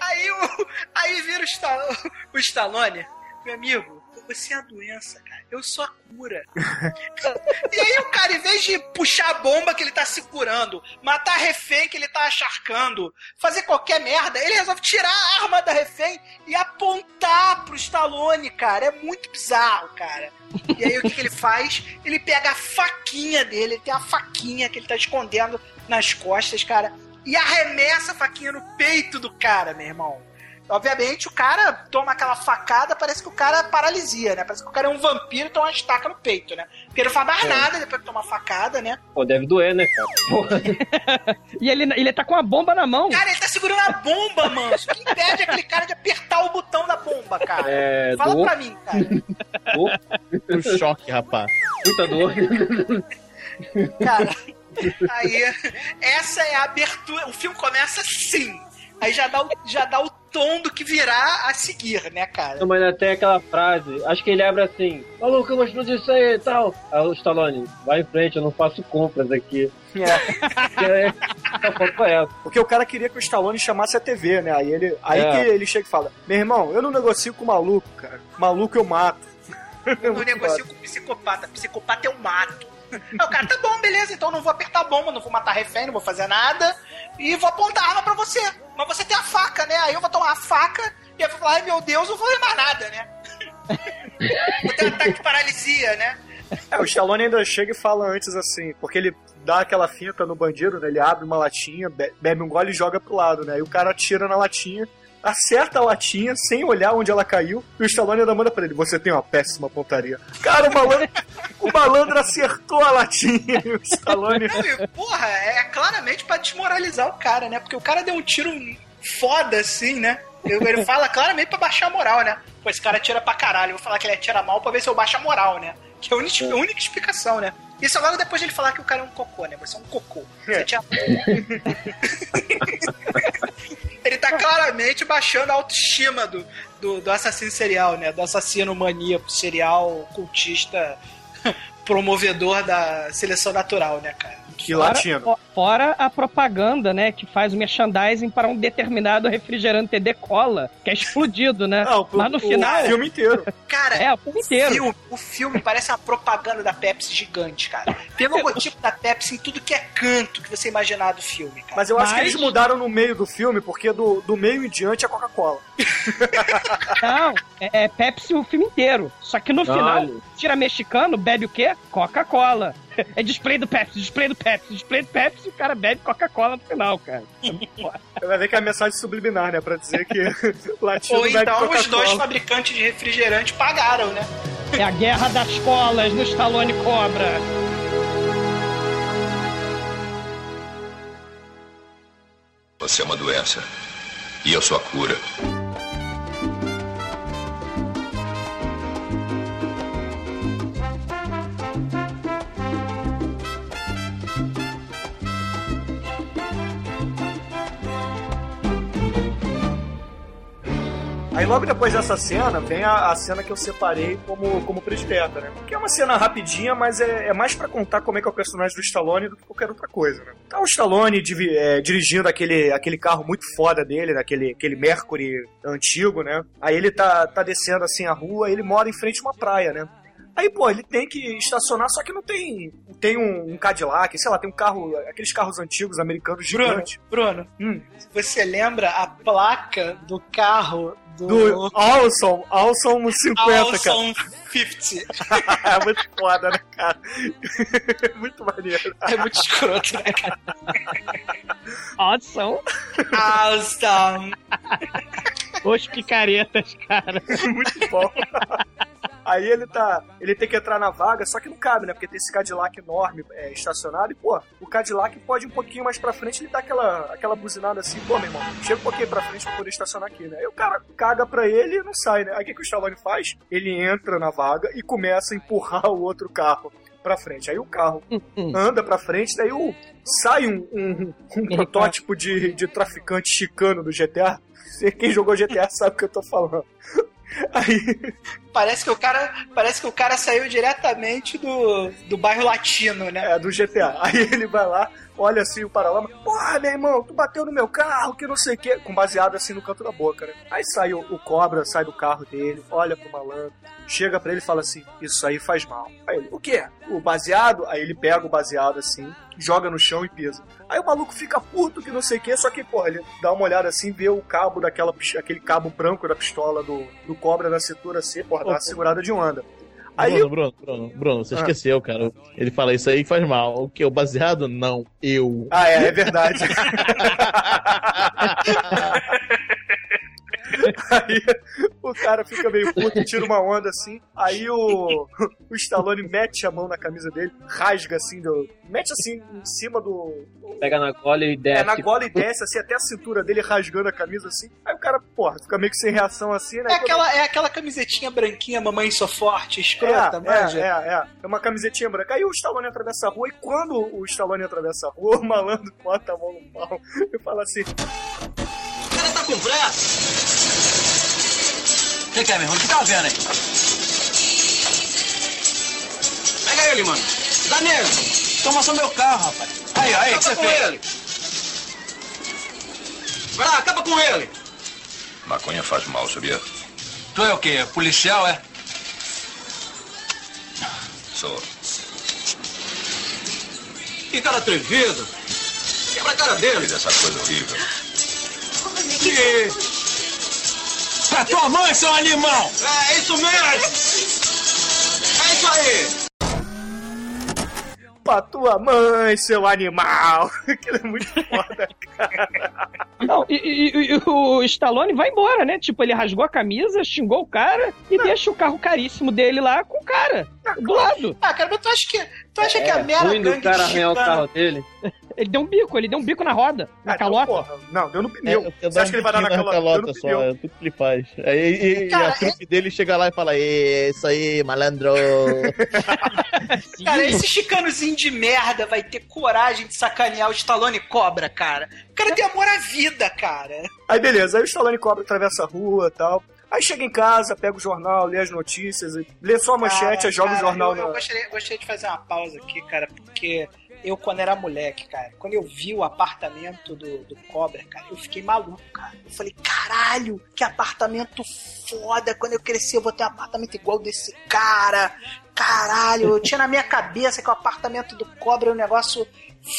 S5: Aí, o, (laughs) aí vira o, Stallone, o Stallone, meu amigo, você é a doença, cara. Eu sou a cura. (laughs) e aí o cara, em vez de puxar a bomba que ele tá segurando, matar a refém que ele tá acharcando, fazer qualquer merda, ele resolve tirar a arma da refém e apontar pro Stallone, cara. É muito bizarro, cara. E aí o que, que ele faz? Ele pega a faquinha dele, ele tem a faquinha que ele tá escondendo nas costas, cara, e arremessa a faquinha no peito do cara, meu irmão. Obviamente, o cara toma aquela facada, parece que o cara paralisia, né? Parece que o cara é um vampiro e toma uma estaca no peito, né? Porque ele não faz mais é. nada depois que toma facada, né?
S3: Pô, deve doer, né, cara? (laughs)
S4: e ele, ele tá com a bomba na mão.
S5: Cara, ele tá segurando a bomba, mano. Isso que impede aquele cara de apertar o botão da bomba, cara. É, Fala do... pra mim, cara.
S6: o choque, rapaz.
S3: Puta dor.
S5: cara, aí, essa é a abertura. O filme começa assim. Aí já dá o, já dá o tom do que virá a seguir, né, cara?
S3: Não, mas até aquela frase, acho que ele abre assim, maluco, eu vou explodir isso aí e tal. Aí o Stallone, vai em frente, eu não faço compras aqui.
S2: É. (laughs)
S3: É, essa.
S2: Porque o cara queria que o Stallone chamasse a TV, né? Aí ele, aí
S3: É.
S2: que ele chega e fala: Meu irmão, eu não negocio com maluco, cara. Maluco eu mato. (laughs)
S5: Eu não negocio com psicopata. Psicopata eu mato. Aí o cara, tá bom, beleza, então não vou apertar a bomba, não vou matar refém, não vou fazer nada. E vou apontar a arma pra você. Mas você tem a faca, né? Aí eu vou tomar a faca e aí eu vou falar, ai meu Deus, eu não vou ver mais nada, né? (laughs) vou ter um ataque de paralisia, né?
S2: É, o Stallone ainda chega e fala antes assim, porque ele dá aquela finta no bandido, né? Ele abre uma latinha, be- bebe um gole e joga pro lado, né? Aí o cara atira na latinha, acerta a latinha sem olhar onde ela caiu, e o Stallone ainda manda pra ele: Você tem uma péssima pontaria. Cara, o malandro, o malandro acertou a latinha e o Stallone.
S5: Não, porra, é claramente pra desmoralizar o cara, né? Porque o cara deu um tiro foda assim, né? Ele fala claramente pra baixar a moral, né? Pô, esse cara atira pra caralho. Eu vou falar que ele atira mal pra ver se eu baixo a moral, né? Que é a única, a única explicação, né? Isso logo depois de ele falar que o cara é um cocô, né? Você é um cocô. Você
S2: É.
S5: atira... (laughs) ele tá claramente baixando a autoestima do, do, do assassino serial, né? Do assassino maníaco, serial, cultista, (laughs) promovedor da seleção natural, né, cara?
S2: Que
S4: Fora,
S2: latino.
S4: fo- fora a propaganda, né, que faz o merchandising para um determinado refrigerante TD Cola, que é explodido, né?
S2: Não, o-
S4: Mas no
S2: o
S4: final.
S2: filme inteiro.
S5: Cara,
S4: É, o filme inteiro.
S5: filme- o filme parece uma propaganda da Pepsi gigante, cara. Tem o logotipo da Pepsi em tudo que é canto que você imaginar do filme, cara.
S2: Mas eu acho que
S4: Mas-
S2: eles mudaram no meio do filme, porque do, do meio em diante é Coca-Cola. (laughs)
S4: Não, é, é Pepsi o filme inteiro. Só que no
S3: Olha.
S4: final, tira mexicano, bebe o quê? Coca-Cola. É display do Pepsi, display do Pepsi, display do Pepsi e o cara bebe Coca-Cola no final, cara. (laughs)
S2: Você vai ver que é a mensagem subliminar, né? Pra dizer que (laughs) latino
S5: Ou
S2: bebe
S5: então os dois fabricantes de refrigerante pagaram, né?
S4: É a guerra das colas no Stallone Cobra.
S7: Você é uma doença. E eu sou a cura.
S2: Aí logo depois dessa cena, vem a, a cena que eu separei como, como predileta, né? Que é uma cena rapidinha, mas é, é mais pra contar como é que é o personagem do Stallone do que qualquer outra coisa, né? Tá o Stallone é, dirigindo aquele, aquele carro muito foda dele, né? aquele, aquele Mercury antigo, né? Aí ele tá, tá descendo assim a rua, ele mora em frente a uma praia, né? Aí, pô, ele tem que estacionar, só que não tem, tem um, um Cadillac, sei lá, tem um carro, aqueles carros antigos americanos
S5: Bruno,
S2: gigantes.
S5: Bruno,
S2: Hum.
S5: você lembra a placa do carro do,
S2: Do Awesome, Awesome 50, cara.
S5: Awesome (laughs) 50?
S2: é muito foda, né, cara? (laughs) muito maneiro.
S5: É muito escroto, né, cara?
S4: Awesome.
S5: Awesome.
S4: Os picaretas, cara. (laughs)
S2: muito bom. Aí ele tá. Ele tem que entrar na vaga, só que não cabe, né? Porque tem esse Cadillac enorme é, estacionado. E, pô, o Cadillac pode um pouquinho mais pra frente ele dá aquela, aquela buzinada assim, pô, meu irmão, chega um pouquinho pra frente pra poder estacionar aqui, né? Aí o cara caga pra ele e não sai, né? Aí o que, que o Stallone faz? Ele entra na vaga e começa a empurrar o outro carro pra frente. Aí o carro anda pra frente, daí o, sai um, um, um (laughs) protótipo de, de traficante chicano do GTA. Quem jogou GTA sabe o que eu tô falando. (laughs) Aí,
S5: Parece que o cara, parece que o cara saiu diretamente do, do bairro latino, né?
S2: é, do GTA. Aí ele vai lá, olha assim o paralama. Porra, meu irmão, tu bateu no meu carro, que não sei o quê. Com baseado assim no canto da boca, né? Aí sai o, o cobra, sai do carro dele, olha pro malandro, chega pra ele e fala assim: Isso aí faz mal. Aí ele, o quê? O baseado? Aí ele pega o baseado assim, joga no chão e pisa. Aí o maluco fica puto que não sei o quê, só que, porra, ele dá uma olhada assim, vê o cabo daquela, aquele cabo branco da pistola do, do cobra na cintura assim, porra, dá uma segurada de onda. Aí
S6: Bruno, Bruno, Bruno, Bruno, você
S2: Ah.
S6: esqueceu, cara. Ele fala isso aí faz mal. O que? O baseado? Não, eu.
S2: Ah, é, é verdade. (laughs) aí o cara fica meio puto, tira uma onda assim. Aí o, o Stallone mete a mão na camisa dele, rasga assim, do, mete assim em cima do.
S3: Pega na cola e desce.
S2: É, na gola e desce, assim, até a cintura dele rasgando a camisa assim. Aí o cara, porra, fica meio que sem reação assim, né?
S5: É aquela, é aquela camisetinha branquinha, mamãe sou forte, escrota,
S2: é,
S5: manja.
S2: é, é, é. É uma camisetinha branca. Aí o Stallone atravessa a rua e quando o Stallone atravessa a rua, o malandro bota a mão no pau e fala assim:
S8: O cara tá com pressa. Que, que é, meu irmão? O que tá vendo aí? Pega ele, mano. Dá nele. Toma só meu carro, rapaz. Aí, aí, o que você fez? Ele. Vai lá, acaba com ele.
S7: Maconha faz mal, sabia?
S8: Tu é o quê? Policial, é?
S7: Sou.
S8: Que cara atrevido. Quebra a cara dele.
S7: Fiz essa coisa horrível.
S8: Que... Pra tua mãe, seu animal! É isso mesmo! É isso aí!
S2: Pra tua mãe, seu animal! (laughs) Aquilo é muito foda, cara.
S4: Não, e, e- e o Stallone vai embora, né? Tipo, ele rasgou a camisa, xingou o cara e deixa o carro caríssimo dele lá com o cara, do lado.
S5: Ah, cara, mas tu acha que, tu acha que a
S3: É
S5: mera
S3: ruim do cara arranhar o carro dele.
S4: Ele deu um bico, ele deu um bico na roda, na
S2: Ah,
S4: calota.
S2: porra, não, deu no
S6: É,
S2: pneu.
S6: eu
S2: Você acha que ele vai dar na
S6: biquinho
S2: calota? Deu no
S6: calota só,
S2: pneu.
S6: é tudo que ele faz. Aí, e, e
S5: Cara,
S6: a trupe dele chega lá e fala: "Ê, Isso aí, malandro. (laughs)
S5: Cara, esse chicanozinho de merda vai ter coragem de sacanear o Stallone Cobra, cara. O cara tem amor à vida, cara.
S2: Aí beleza, aí o Stallone Cobra atravessa a rua e tal. Aí chega em casa, pega o jornal, lê as notícias, lê só a manchete,
S5: Cara,
S2: joga o
S5: cara,
S2: jornal
S5: Eu, eu gostaria, gostaria de fazer uma pausa aqui, cara, porque eu, quando era moleque, cara, quando eu vi o apartamento do, do Cobra, cara, eu fiquei maluco, cara. Eu falei, caralho, que apartamento foda. Quando eu crescer, eu vou ter um apartamento igual desse cara. Caralho, eu tinha na minha cabeça que o apartamento do Cobra é um negócio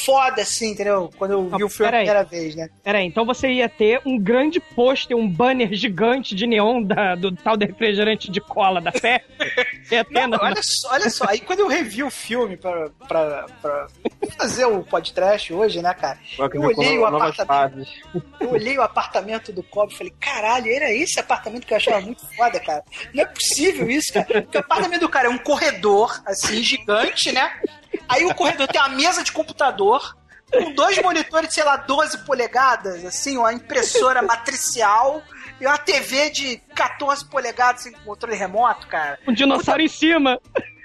S5: foda, assim, entendeu? Quando eu vi
S4: Não,
S5: o filme a
S4: peraí.
S5: primeira vez, né?
S4: Peraí, então você ia ter um grande pôster, um banner gigante de neon da- do tal de refrigerante de cola da fé. (laughs)
S5: Não,
S4: na-
S5: olha só, olha só. Aí quando eu revi o filme pra, pra, pra fazer o podcast hoje, né, cara? Eu
S3: com
S5: olhei o apartamento. Eu olhei o apartamento do Cobb e falei, caralho, era esse apartamento que eu achava muito foda, cara. Não é possível isso, cara. Porque o apartamento do cara é um corredor, assim, gigante, né? Aí o corredor tem uma mesa de computador, com dois monitores sei lá, 12 polegadas, assim, uma impressora matricial e uma TV de 14 polegadas, assim, com controle remoto, cara.
S4: um dinossauro em cima.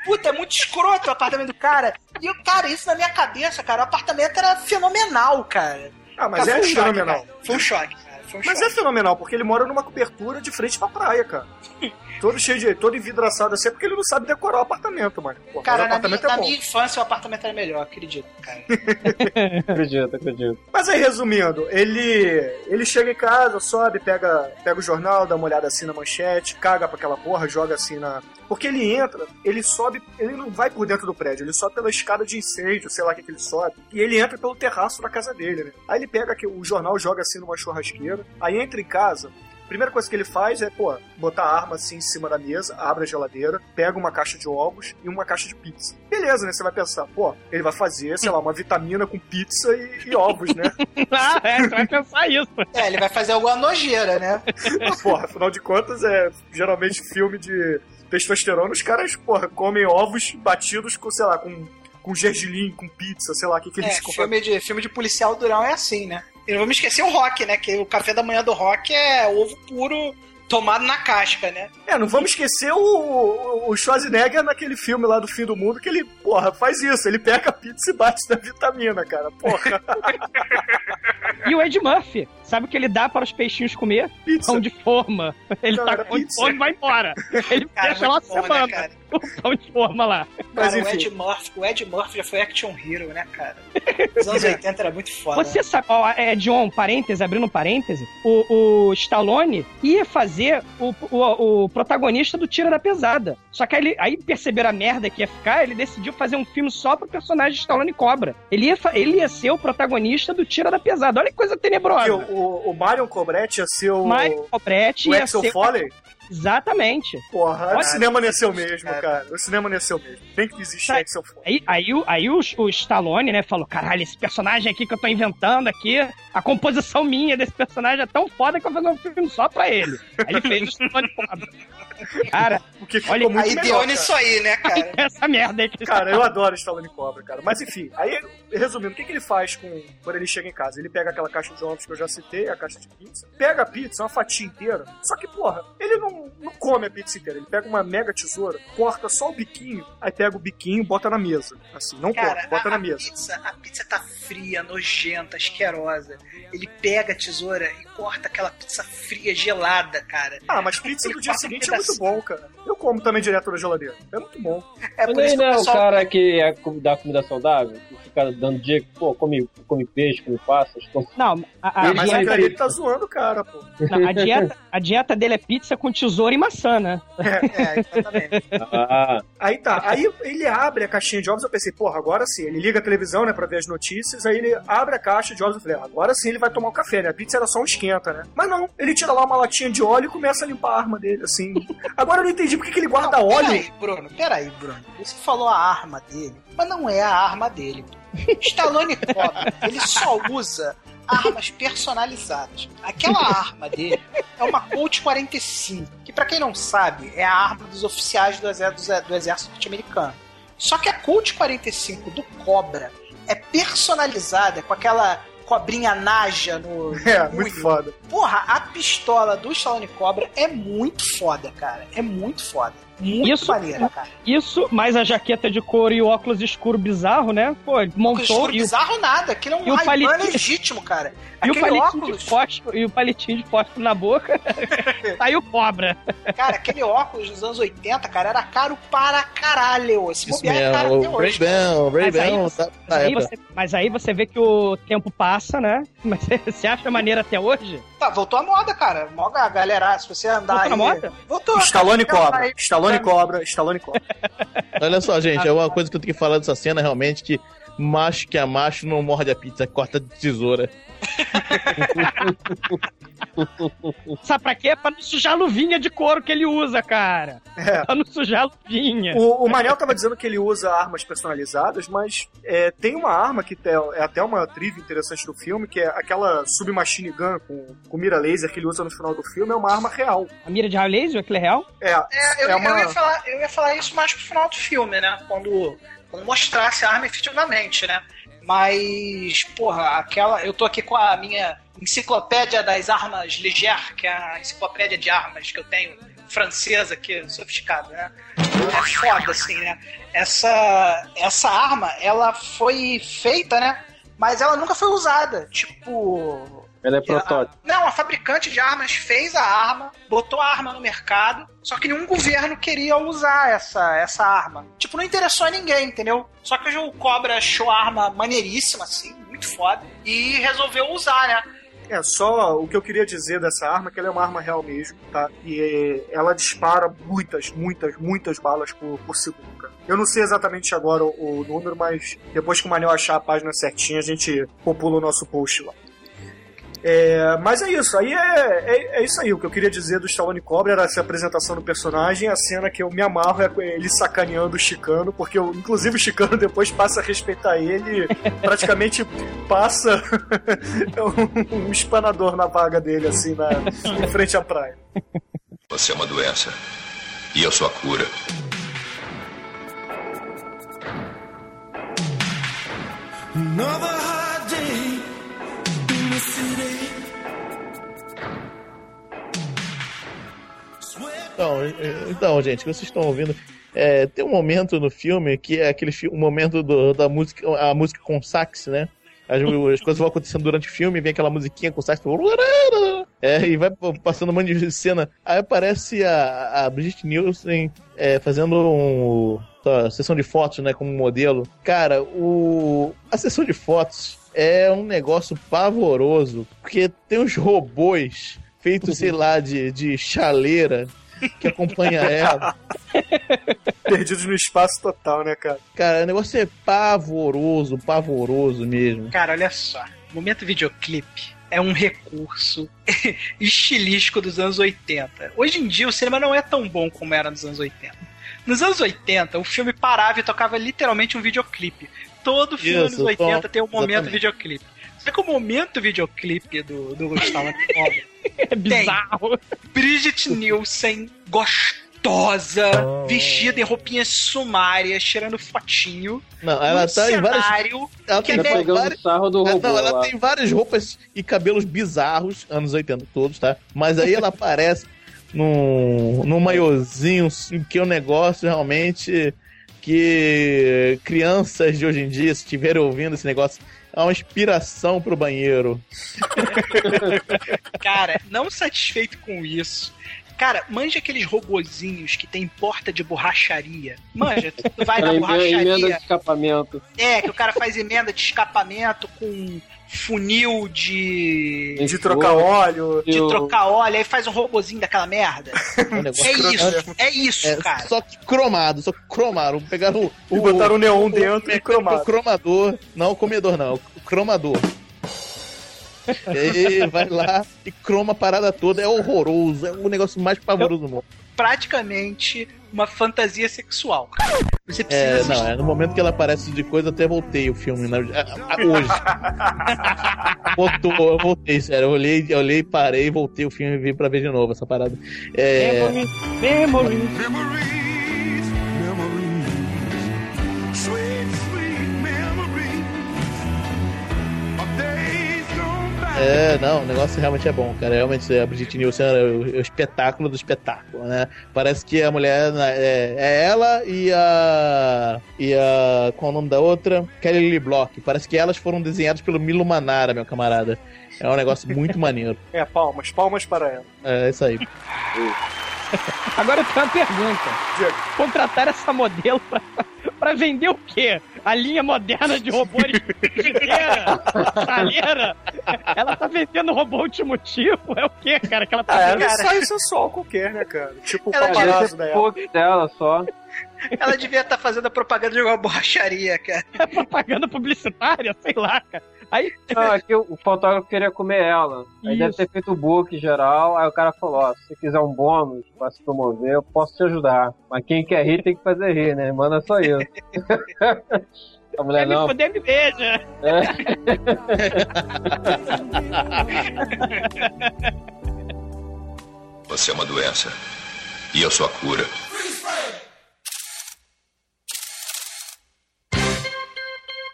S5: Puta, é muito escroto o apartamento do cara. E, eu, cara, isso na minha cabeça, cara, o apartamento era fenomenal, cara.
S2: Ah, mas
S5: Cara,
S2: é
S5: foi um choque,
S2: fenomenal.
S5: cara. Foi um choque, cara.
S2: Mas é fenomenal, porque ele mora numa cobertura de frente pra praia, cara. (laughs) Todo cheio de. todo envidraçado assim, é porque ele não sabe decorar o apartamento, mano. Pô,
S5: Cara, na, minha,
S2: apartamento é
S5: na minha infância o apartamento era melhor, acredito, cara. (laughs)
S3: Acredito, acredito.
S2: Mas aí, resumindo, ele ele chega em casa, sobe, pega, pega o jornal, dá uma olhada assim na manchete, caga pra aquela porra, joga assim na. Porque ele entra, ele sobe, ele não vai por dentro do prédio, ele sobe pela escada de incêndio, sei lá o que, que ele sobe, e ele entra pelo terraço da casa dele, né? Aí ele pega aqui, o jornal, joga assim numa churrasqueira, aí entra em casa. a Primeira coisa que ele faz é, pô, botar a arma assim em cima da mesa, abre a geladeira, pega uma caixa de ovos e uma caixa de pizza. Beleza, né? Você vai pensar, pô, ele vai fazer, sei lá, uma vitamina com pizza e, e ovos, né? (laughs)
S4: ah, é, você vai pensar isso.
S5: É, ele vai fazer alguma nojeira, né?
S2: Porra, afinal de contas, é geralmente filme de testosterona, os caras, porra, comem ovos batidos com, sei lá, com, com gergelim, com pizza, sei lá, o que, que
S5: É,
S2: eles comem.
S5: filme de, filme de policial durão é assim, né? E não vamos esquecer o rock, né? Que o café da manhã do rock é ovo puro tomado na casca, né?
S2: É, não vamos esquecer o, o, Schwarzenegger naquele filme lá do fim do mundo, que ele, porra, faz isso, ele pega a pizza e bate na vitamina, cara, porra, (laughs)
S4: E o Ed Murphy, sabe o que ele dá para os peixinhos comer?
S2: pizza.
S4: Pão de forma. Ele
S2: Não,
S4: tá com
S2: pizza.
S4: fome e vai embora. Ele
S5: Cara,
S4: deixa lá
S5: né,
S4: semana.
S5: cara? (laughs)
S4: o de forma lá.
S2: Mas
S5: Cara, o
S2: enfim.
S5: Ed, Murphy, o Ed Murphy já foi action hero, né, cara? (laughs) Os anos 80 era muito foda.
S4: Você sabe, ó, é, John, parêntese, abrindo um parêntese, o, o Stallone ia fazer o, o, o protagonista do Tira da Pesada. Só que aí, ele- aí perceberam a merda que ia ficar, ele decidiu fazer um filme só pro personagem Stallone Cobra. Ele ia, ele ia ser o protagonista do Tira da Pesada. Olha que coisa tenebrosa.
S2: o, o, o Marion Cobretti ia ser o,
S4: Michael Cobretti
S2: o
S4: ia
S2: Axel
S4: ser...
S2: Foley.
S4: Exatamente.
S2: Porra, o
S5: Cara,
S2: cinema nasceu mesmo,
S5: cara.
S2: cara. O cinema nasceu mesmo. Tem que existir
S4: Sai.
S2: Axel Foley.
S4: Aí, aí, o, aí o, o Stallone, né, falou: caralho, esse personagem aqui que eu tô inventando aqui, a composição minha desse personagem é tão foda que eu vou fazer um filme só pra ele. Aí ele fez o Stallone Cobra. Cara,
S2: Porque ficou
S4: Olha,
S2: muito
S5: Aí
S2: melhor,
S5: deu
S2: cara.
S5: nisso aí, né, cara? (laughs)
S4: essa merda aí que
S2: Cara, eu adoro Stallone Cobra, cara. Mas enfim, aí, resumindo, o que, que ele faz com quando ele chega em casa? Ele pega aquela caixa de ovos que eu já citei, a caixa de pizza, pega a pizza, uma fatia inteira. Só que, porra, ele não, não come a pizza inteira. Ele pega uma mega tesoura, corta só o biquinho, aí pega o biquinho e bota na mesa. Assim, não
S5: Cara,
S2: corta, bota
S5: a,
S2: na
S5: a
S2: mesa.
S5: pizza, a pizza tá fria, nojenta, asquerosa. Ele pega a tesoura e corta aquela pizza fria, gelada, cara.
S2: Ah, mas pizza do dia
S5: um
S2: seguinte é muito bom, cara. Eu como também direto na geladeira. É muito bom.
S5: É
S3: Mas
S5: por
S3: aí
S5: isso que
S3: não
S5: o
S3: é o
S5: pessoal...
S3: cara que é dá comida saudável, que fica dando dia, pô, come, come peixe, come pássaro, come...
S4: Não, a, a
S3: Ele
S2: Mas
S4: dieta,
S2: ele tá zoando o cara, pô.
S4: não, a, dieta, a dieta dele é pizza com tesoura e maçã, né?
S5: É, exatamente.
S3: Ah,
S2: Aí tá, aí ele abre a caixinha de ovos, eu pensei, porra, agora sim. Ele liga a televisão, né, pra ver as notícias, aí ele abre a caixa de ovos, eu falei, ah, agora sim ele vai tomar o café, né? A pizza era só um esquenta, né? Mas não, ele tira lá uma latinha de óleo e começa a limpar a arma dele, assim. Agora eu não entendi por que que ele guarda
S5: Não,
S2: óleo.
S5: Peraí, Bruno, peraí, Bruno. Você falou a arma dele, mas não é a arma dele. Stallone Cobra, ele só usa armas personalizadas. Aquela arma dele é uma Colt 45, que pra quem não sabe, é a arma dos oficiais do exército, do exército norte-americano. Só que a Colt 45 do Cobra é personalizada com aquela cobrinha naja no, no
S2: É, muito foda.
S5: Porra, a pistola do Stallone Cobra é muito foda, cara. É muito foda. Muito
S4: Isso-
S5: maneira, cara.
S4: Isso, mais a jaqueta de couro e o óculos escuro bizarro, né? Pô, montou
S5: Escuro
S4: e o,
S5: bizarro nada. Aquilo é um
S4: o
S5: ray
S4: palitinho-
S5: legítimo, cara. (laughs)
S4: e o palitinho
S5: óculos,
S4: de fósforo e o palitinho de fósforo na boca. (laughs) Saiu cobra.
S5: cara, aquele óculos dos anos 80, cara, era caro para caralho. Esse
S6: Isso
S5: bobear é caro até
S6: o Ray
S5: hoje.
S6: Ban, o Ray
S4: Mas aí
S6: Ban
S4: você-
S6: tá, tá
S4: Mas aí,
S6: época.
S4: você, mas aí você vê que o tempo passa, né? Mas (laughs) você acha maneiro até hoje?
S5: Tá, voltou à moda, cara. Moda, a galera, se você andar
S4: Voltou
S5: aí...
S4: na moda?
S5: Voltou.
S2: Stallone
S5: cara.
S2: cobra,
S5: Aí,
S2: Stallone
S5: tá-
S2: cobra, Stallone cobra.
S6: Olha só, gente, é uma coisa que eu tenho que falar dessa cena realmente que macho que é macho não morde a pizza, corta de tesoura. (laughs)
S4: Sabe pra quê? Pra não sujar a luvinha de couro que ele usa, cara.
S2: É.
S4: Pra não sujar a luvinha.
S2: O, o Manel tava dizendo que ele usa armas personalizadas, mas é, tem uma arma que é até uma trivia interessante do filme, que é aquela submachine gun com, com mira laser que ele usa no final do filme, é uma arma real.
S4: A mira de raio laser, aquilo é real?
S2: É,
S5: É, eu,
S2: É uma-
S5: eu, ia falar, eu ia falar isso mais pro final do filme, né? Quando, quando mostrasse a arma efetivamente, né? Mas, porra, aquela. Eu tô aqui com a minha enciclopédia das armas Leger, que é a enciclopédia de armas que eu tenho, francesa, que sofisticada, né? É foda, assim, né? Essa, essa arma, ela foi feita, né? Mas ela nunca foi usada. Tipo,
S3: ela é protótipo.
S5: não, a fabricante de armas fez a arma, botou a arma no mercado, só que nenhum governo queria usar essa, essa arma. Tipo, não interessou a ninguém, entendeu? Só que o Cobra achou a arma maneiríssima, assim, muito foda, e resolveu usar, né?
S2: É, só o que eu queria dizer dessa arma é que ela é uma arma real mesmo, tá? E é, ela dispara muitas, muitas, muitas balas por, por segundo, cara. Eu não sei exatamente agora o, o número, mas depois que o Manel achar a página certinha, a gente popula o nosso post lá. É, mas é isso, aí é, é, é isso aí. O que eu queria dizer do Stallone Cobra era essa apresentação do personagem. A cena que eu me amarro é ele sacaneando o Chicano, porque eu, inclusive o Chicano (laughs) depois passa a respeitar ele, praticamente passa (laughs) um, um espanador na vaga dele, assim, na, em frente à praia.
S7: Você é uma doença. E eu sou a cura.
S9: Another
S6: Então, então, gente, vocês estão ouvindo. é, tem um momento no filme que é aquele um momento do- da música, a música com sax, né? As, as coisas vão acontecendo durante o filme, vem aquela musiquinha com sax. É, e vai passando um monte de cena. Aí aparece a, a Brigitte Nielsen é, fazendo um, a sessão de fotos, né, como modelo. Cara, o, a sessão de fotos é um negócio pavoroso, porque tem uns robôs feitos, sei lá, de, de chaleira que acompanha ela. (laughs)
S2: Perdidos no espaço total, né, cara?
S6: Cara, o negócio é pavoroso, pavoroso mesmo.
S5: Cara, olha só. Momento videoclipe é um recurso (laughs) estilístico dos anos 80. Hoje em dia o cinema não é tão bom como era nos anos 80. Nos anos 80, o filme parava e tocava literalmente um videoclipe. Todo filme
S6: Isso,
S5: dos 80 tem um momento
S6: exatamente.
S5: videoclipe. Só que o momento videoclipe do, do Cobra (laughs)
S4: É bizarro.
S5: Bridget Nielsen, gostosa, vestida em roupinhas sumárias, tirando fotinho.
S6: Não, ela tá em várias.
S5: cenário
S6: Ela
S5: que
S6: tem
S5: é
S3: Pegando
S6: várias.
S3: o sarro do
S6: Ah,
S3: robô.
S6: Não, ela
S3: lá.
S6: tem várias roupas e cabelos bizarros, anos 80 todos, tá? Mas aí ela (laughs) aparece num, num maiozinho que é um negócio realmente que crianças de hoje em dia, se estiverem ouvindo esse negócio, é uma inspiração pro banheiro. (laughs)
S5: Cara, não satisfeito com isso. Cara, manja aqueles robozinhos que tem porta de borracharia. Manja, tu vai na
S3: Emenda
S5: borracharia.
S3: de escapamento.
S5: É, que o cara faz emenda de escapamento com funil de.
S2: De trocar óleo.
S5: De trocar óleo, aí faz um robozinho daquela merda. (laughs)
S6: É um
S5: É isso, é isso,
S6: É,
S5: cara.
S6: só que cromado, só que cromaram. Pegaram o,
S2: E botaram o neon dentro e
S6: o
S2: cromaram.
S6: cromador, não o comedor, não, o cromador. E vai lá e croma a parada toda, é horroroso, é o negócio mais pavoroso do mundo.
S5: Praticamente uma fantasia sexual. Você precisa
S6: É,
S5: assistir.
S6: não, é no momento que ela aparece de coisa, até voltei o filme, né? A- a- hoje. (laughs) Voltou, eu voltei, sério, eu olhei, eu olhei, parei, voltei o filme e vim pra ver de novo essa parada. É,
S4: Memory, memory.
S9: Memories,
S6: É, não, o negócio realmente é bom, cara. Realmente, a Brigitte Nielsen é o, é o espetáculo do espetáculo, né? Parece que a mulher né, é, é ela e a. E a. Qual é o nome da outra? Kelly Lee Block. Parece que elas foram desenhadas pelo Milo Manara, meu camarada. É um negócio muito maneiro. (laughs)
S2: É, palmas, palmas para ela.
S6: É isso aí.
S4: Agora eu tenho uma pergunta.
S2: Diego.
S4: Contratar essa modelo pra, pra vender o quê? A linha moderna de robô chaleira? Ela tá vendendo robô último tipo? É o quê, cara? Que ela tá
S2: Ah,
S4: vendendo?
S2: um ensaio sensual qualquer, né, cara? Tipo o
S5: Ela
S3: Devia
S2: paparazzo
S3: ser
S2: da época.
S3: pouco dela só.
S5: Ela devia estar fazendo a propaganda de uma borracharia, cara.
S4: É propaganda publicitária, sei lá, cara. Aí,
S3: aqui o o fotógrafo queria comer ela. Aí deve
S4: Isso.
S3: ter feito o book geral. Aí o cara falou: ó, se você quiser um bônus pra se promover, eu posso te ajudar. Mas quem quer rir tem que fazer rir, né? Manda só isso. (laughs) A mulher não.
S4: foder, me beija.
S3: É.
S7: Você é uma doença. E eu sou a cura.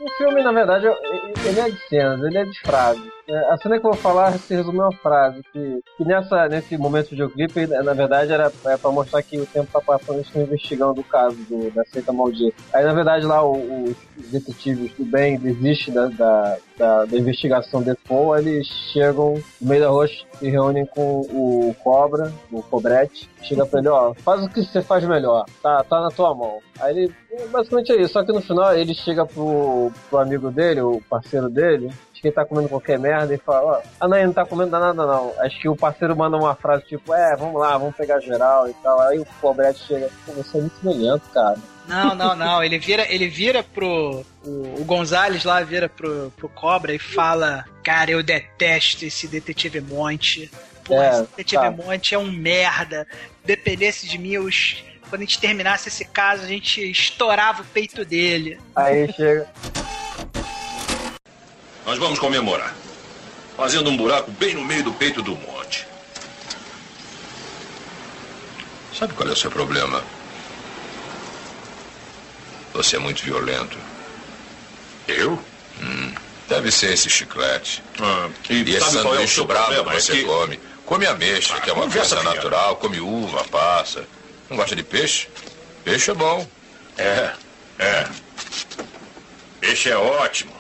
S3: O filme, na verdade, ele é de cenas, ele é de frases. É, A cena que eu vou falar se resume em uma frase, que, que nessa, nesse momento do videoclipe, na verdade, era é, pra mostrar que o tempo tá passando, eles estão investigando o caso do, da seita maldita. Aí, na verdade, lá o- os detetives do bem desistem da, da, da, da investigação de Paul, eles chegam no meio da rua e reúnem com o Cobra, o Cobrete, chega pra ele, ó, faz o que você faz melhor, tá, tá na tua mão. Aí ele, basicamente é isso, só que no final ele chega pro, pro amigo dele, o parceiro dele, acho que ele tá comendo qualquer merda e fala, ó, ah não, ele não tá comendo nada não. Acho que o parceiro manda uma frase tipo, é, vamos lá, vamos pegar geral e tal. Aí o Cobrete chega, pô, você é muito nojento, cara.
S5: Não, não, não. Ele vira, ele vira pro. O, o Gonzalez lá vira pro, pro Cobra e fala: Cara, eu detesto esse detetive Monte. Porra,
S3: É,
S5: esse detetive
S3: tá.
S5: Monte é um merda. Dependesse de mim, eu, quando a gente terminasse esse caso, a gente estourava o peito dele.
S3: Aí chega,
S7: Nós vamos comemorar. Fazendo um buraco bem no meio do peito do monte. Sabe qual é o seu problema? Você é muito violento. Eu? Hum, deve ser esse chiclete.
S10: e
S7: e esse
S10: é
S7: sanduíche
S10: seu
S7: brabo que
S10: problema? É
S7: você
S10: que-
S7: come. Come ameixa,
S10: Ah,
S7: que é uma coisa
S10: fiada.
S7: natural. Come uva, passa. Não gosta de peixe? Peixe é bom.
S10: É, é. Peixe é ótimo.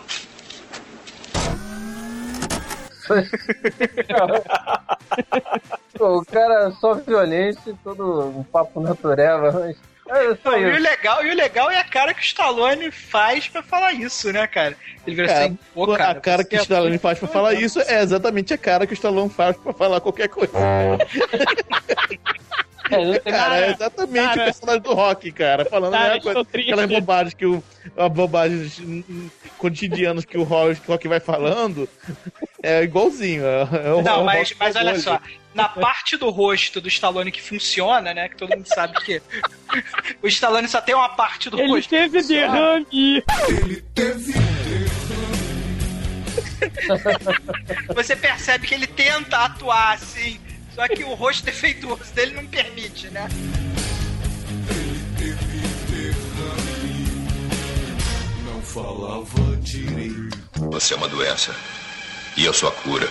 S10: (laughs)
S3: O cara é só violência e todo um papo natureba, mas. É só
S5: E o legal, e o legal é a cara que o Stallone faz pra falar isso, né, cara? Ele vira
S6: Cara,
S5: assim, pô,
S6: a cara que o Stallone faz pra falar isso é exatamente a cara que o Stallone faz pra falar qualquer coisa. (laughs)
S3: É, não tem
S6: Cara, é exatamente
S4: Cara.
S6: o personagem do Rock, cara. Falando a
S4: Cara,
S6: mesma coisa.
S4: triste.
S6: Aquelas bobagens que o. a bobagens hum, hum, cotidianas que o Rock, que o Rock vai falando. É igualzinho. É, é o- é
S5: Não,
S6: o
S5: mas, mas olha só, na parte do rosto do Stallone que funciona, né? Que todo mundo sabe que (laughs) o Stallone só tem uma parte do
S4: Ele
S5: rosto.
S4: teve
S5: que funciona.
S4: derrame.
S9: Ele teve
S5: Você percebe que ele tenta atuar assim, só que o rosto (laughs) defeituoso dele não permite, né?
S9: não falava direito.
S7: Você é uma doença. E eu sou a cura.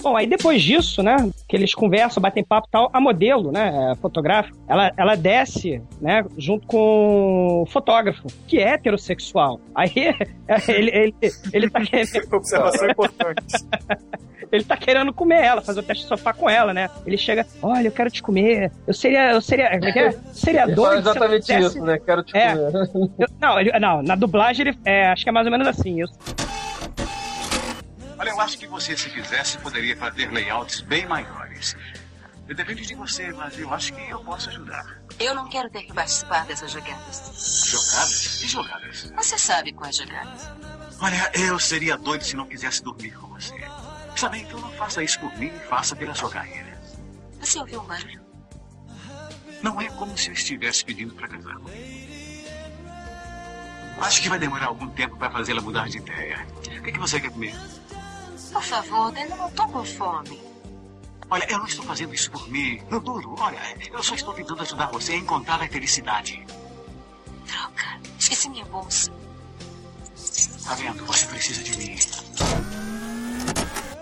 S4: Bom, aí depois disso, né? Que eles conversam, batem papo e tal, a modelo, né, fotográfica, ela, ela desce, né, junto com o fotógrafo, que é heterossexual. Aí (laughs) ele, ele, ele tá querendo...
S2: Observação importante. (laughs)
S4: ele tá querendo comer ela, fazer o teste de sofá com ela, né? Ele chega, olha, eu quero te comer. Eu seria, eu seria, como é que é? Seria
S3: Ele
S4: doido. se eu
S3: exatamente
S4: fizesse-
S3: isso, né? Quero te
S4: É.
S3: comer.
S4: Eu- não, ele- não, na dublagem ele, é, acho que é mais ou menos assim. Eu,
S8: Olha, eu acho que você, se quisesse, poderia fazer layouts bem maiores. Depende de você, mas eu acho que eu posso ajudar.
S11: Eu não quero ter que participar dessas jogadas.
S8: Jogadas? Que jogadas?
S11: Você sabe quais jogadas?
S8: Olha, eu seria doido se não quisesse dormir com você. Sabe, então não faça isso por mim, faça pela sua carreira.
S11: Você ouviu um barulho?
S8: Não é como se eu estivesse pedindo para casar comigo. Acho que vai demorar algum tempo para fazê-la mudar de ideia. O que, que você quer comer?
S11: Por favor, eu não tô com fome.
S8: Olha, eu não estou fazendo isso por mim. Eu duro. Olha, eu só estou tentando ajudar você a encontrar a felicidade.
S11: Droga, esqueci minha bolsa.
S8: Tá vendo? Você precisa de mim.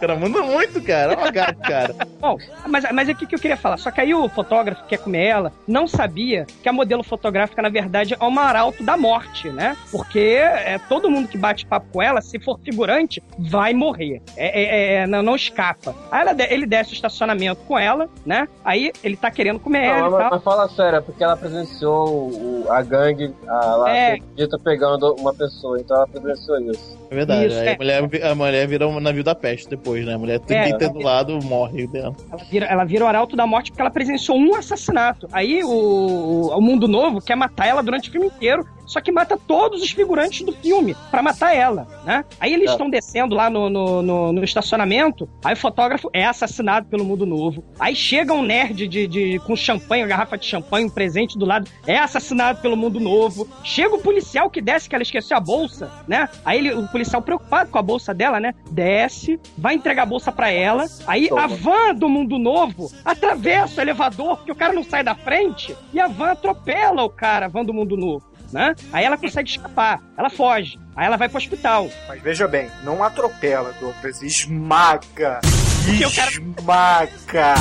S6: O cara manda muito, cara. Olha o gato, cara. (laughs)
S4: Bom, mas, mas é o que que eu queria falar. Só que aí o fotógrafo que quer comer ela não sabia que a modelo fotográfica, na verdade, é uma arauto da morte, né? Porque é, todo mundo que bate papo com ela, se for figurante, vai morrer. É, é- é- não, não escapa. Aí ela ele desce o estacionamento com ela, né? Aí ele tá querendo comer ela
S3: Não,
S4: e
S3: mas,
S4: tal.
S3: mas fala sério, é porque ela presenciou o- a gangue, a, lá,
S4: É.
S3: dita pegando uma pessoa, então ela presenciou isso.
S6: É verdade.
S4: Isso,
S6: aí
S4: é.
S6: A, mulher, vi- a mulher vira um navio da peste depois, né? A mulher tem
S4: É,
S6: que ter
S4: ela-
S6: do lado, morre dela.
S4: Ela vira, ela vira o arauto da morte porque ela presenciou um assassinato. Aí o, o Mundo Novo quer matar ela durante o filme inteiro, só que mata todos os figurantes do filme pra matar ela, né? Aí eles
S3: É.
S4: estão descendo lá no, no, no- no estacionamento, aí o fotógrafo é assassinado pelo Mundo Novo. Aí chega um nerd de, de- com champanhe, garrafa de champanhe, um presente do lado, é assassinado pelo Mundo Novo. Chega o policial que desce, que ela esqueceu a bolsa, né? Aí ele, o policial preocupado com a bolsa dela, né? Desce, vai entregar a bolsa pra ela, aí
S3: Toma.
S4: a van do Mundo Novo atravessa o elevador, porque o cara não sai da frente, e a van atropela o cara, a van do Mundo Novo, né? Aí ela consegue escapar, ela foge, aí ela vai pro hospital.
S2: Mas veja bem, não atropela, Douglas, esmaga. Esmaga.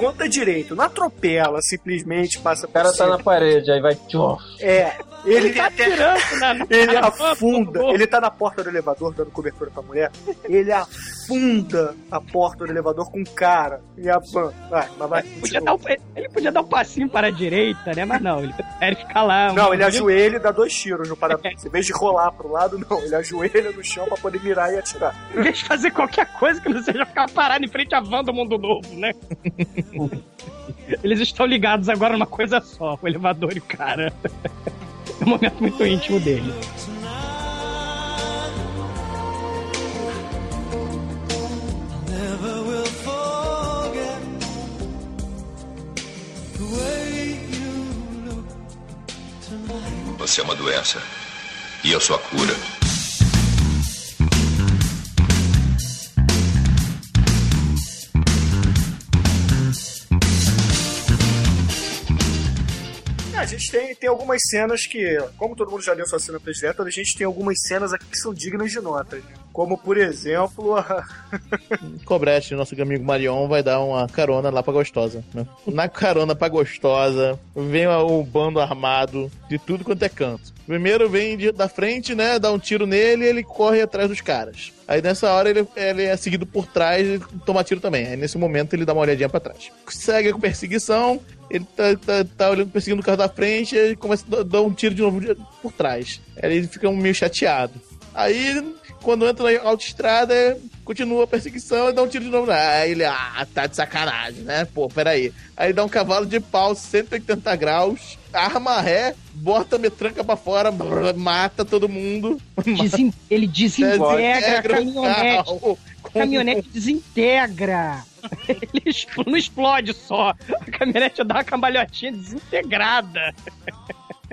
S2: Conta direito, não atropela, simplesmente passa
S3: O cara
S2: por
S3: tá
S2: cima.
S3: na parede, aí vai.
S2: É, ele,
S4: tá tirando na, (laughs) na
S2: ele
S4: na do
S2: afunda, ele tá na porta do elevador dando cobertura pra mulher, ele afunda a porta do elevador com o cara e a van. Vai, mas vai.
S4: Podia dar um- ele podia dar um passinho para a direita, né? Mas não, ele prefere ficar lá.
S2: Não, ele ajoelha e dá dois tiros no parapeito. Em vez de rolar pro lado, não. Ele ajoelha no chão pra poder mirar e atirar.
S4: Em vez de fazer qualquer coisa que não seja ficar parado em frente à van do Mundo Novo, né? (laughs) (laughs) Eles estão ligados agora numa coisa só, o elevador e o cara. É um momento muito íntimo dele.
S7: Você é uma doença. E eu sou a cura.
S2: A gente tem, tem algumas cenas que, como todo mundo já deu sua cena predileta, a gente tem algumas cenas aqui que são dignas de notas. né? Como, por exemplo, a... (laughs)
S6: Cobrete, nosso amigo Marion, vai dar uma carona lá pra Gostosa. né? Na carona pra Gostosa, vem o bando armado de tudo quanto é canto. Primeiro vem de- da frente, né? Dá um tiro nele e ele corre atrás dos caras. Aí nessa hora ele, ele é seguido por trás e toma tiro também. Aí nesse momento ele dá uma olhadinha pra trás. Segue com perseguição, ele tá, tá, tá olhando, perseguindo o carro da frente e começa a dar- um tiro de novo por trás. Aí ele fica meio chateado. Aí, quando entra na autoestrada, continua a perseguição e dá um tiro de novo. Aí ele, ah, tá de sacanagem, né? Pô, peraí. Aí dá um cavalo de pau, 180 graus, arma ré, bota a metranca pra fora, brrr, mata todo mundo.
S4: Ele desintegra a
S6: Desintegra
S4: caminhonete.
S6: carro.
S4: A caminhonete desintegra. (laughs) Ele não explode só. A caminhonete dá uma cambalhotinha desintegrada.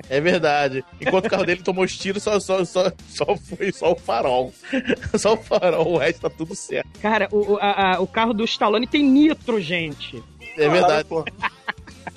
S6: É verdade. Enquanto o carro dele tomou os tiros, só, só, só, só foi só o farol. (laughs) Só o farol, o resto tá tudo certo.
S4: Cara, o, o- a- a- o carro do Stallone tem nitro, gente.
S6: É verdade.
S2: Pô.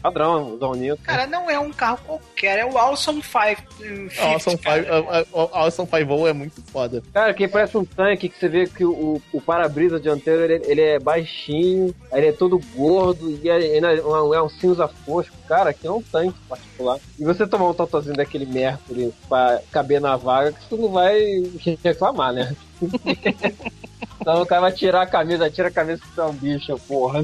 S3: Padrão, usar o nitro.
S5: Cara, não é um carro qualquer, é o Awesome 5.
S6: A Awesome Five- a- a- a Awesome é muito foda.
S3: Cara, que parece um tanque que você vê que o, o para-brisa dianteiro ele, ele é baixinho, ele é todo gordo e é, é, um, é um cinza fosco. Cara, que é um tanque particular. E você tomar um totozinho daquele Mercury pra caber na vaga, que você não vai reclamar, né? (laughs) então o cara vai tirar a camisa, tira a camisa que você é um bicho, porra.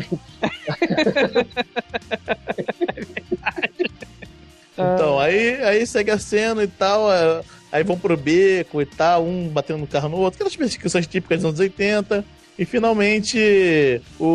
S6: Então, aí, aí segue a cena e tal, é, aí vão pro beco e tal, um batendo no carro no outro, aquelas perseguições típicas dos anos 80. E finalmente o,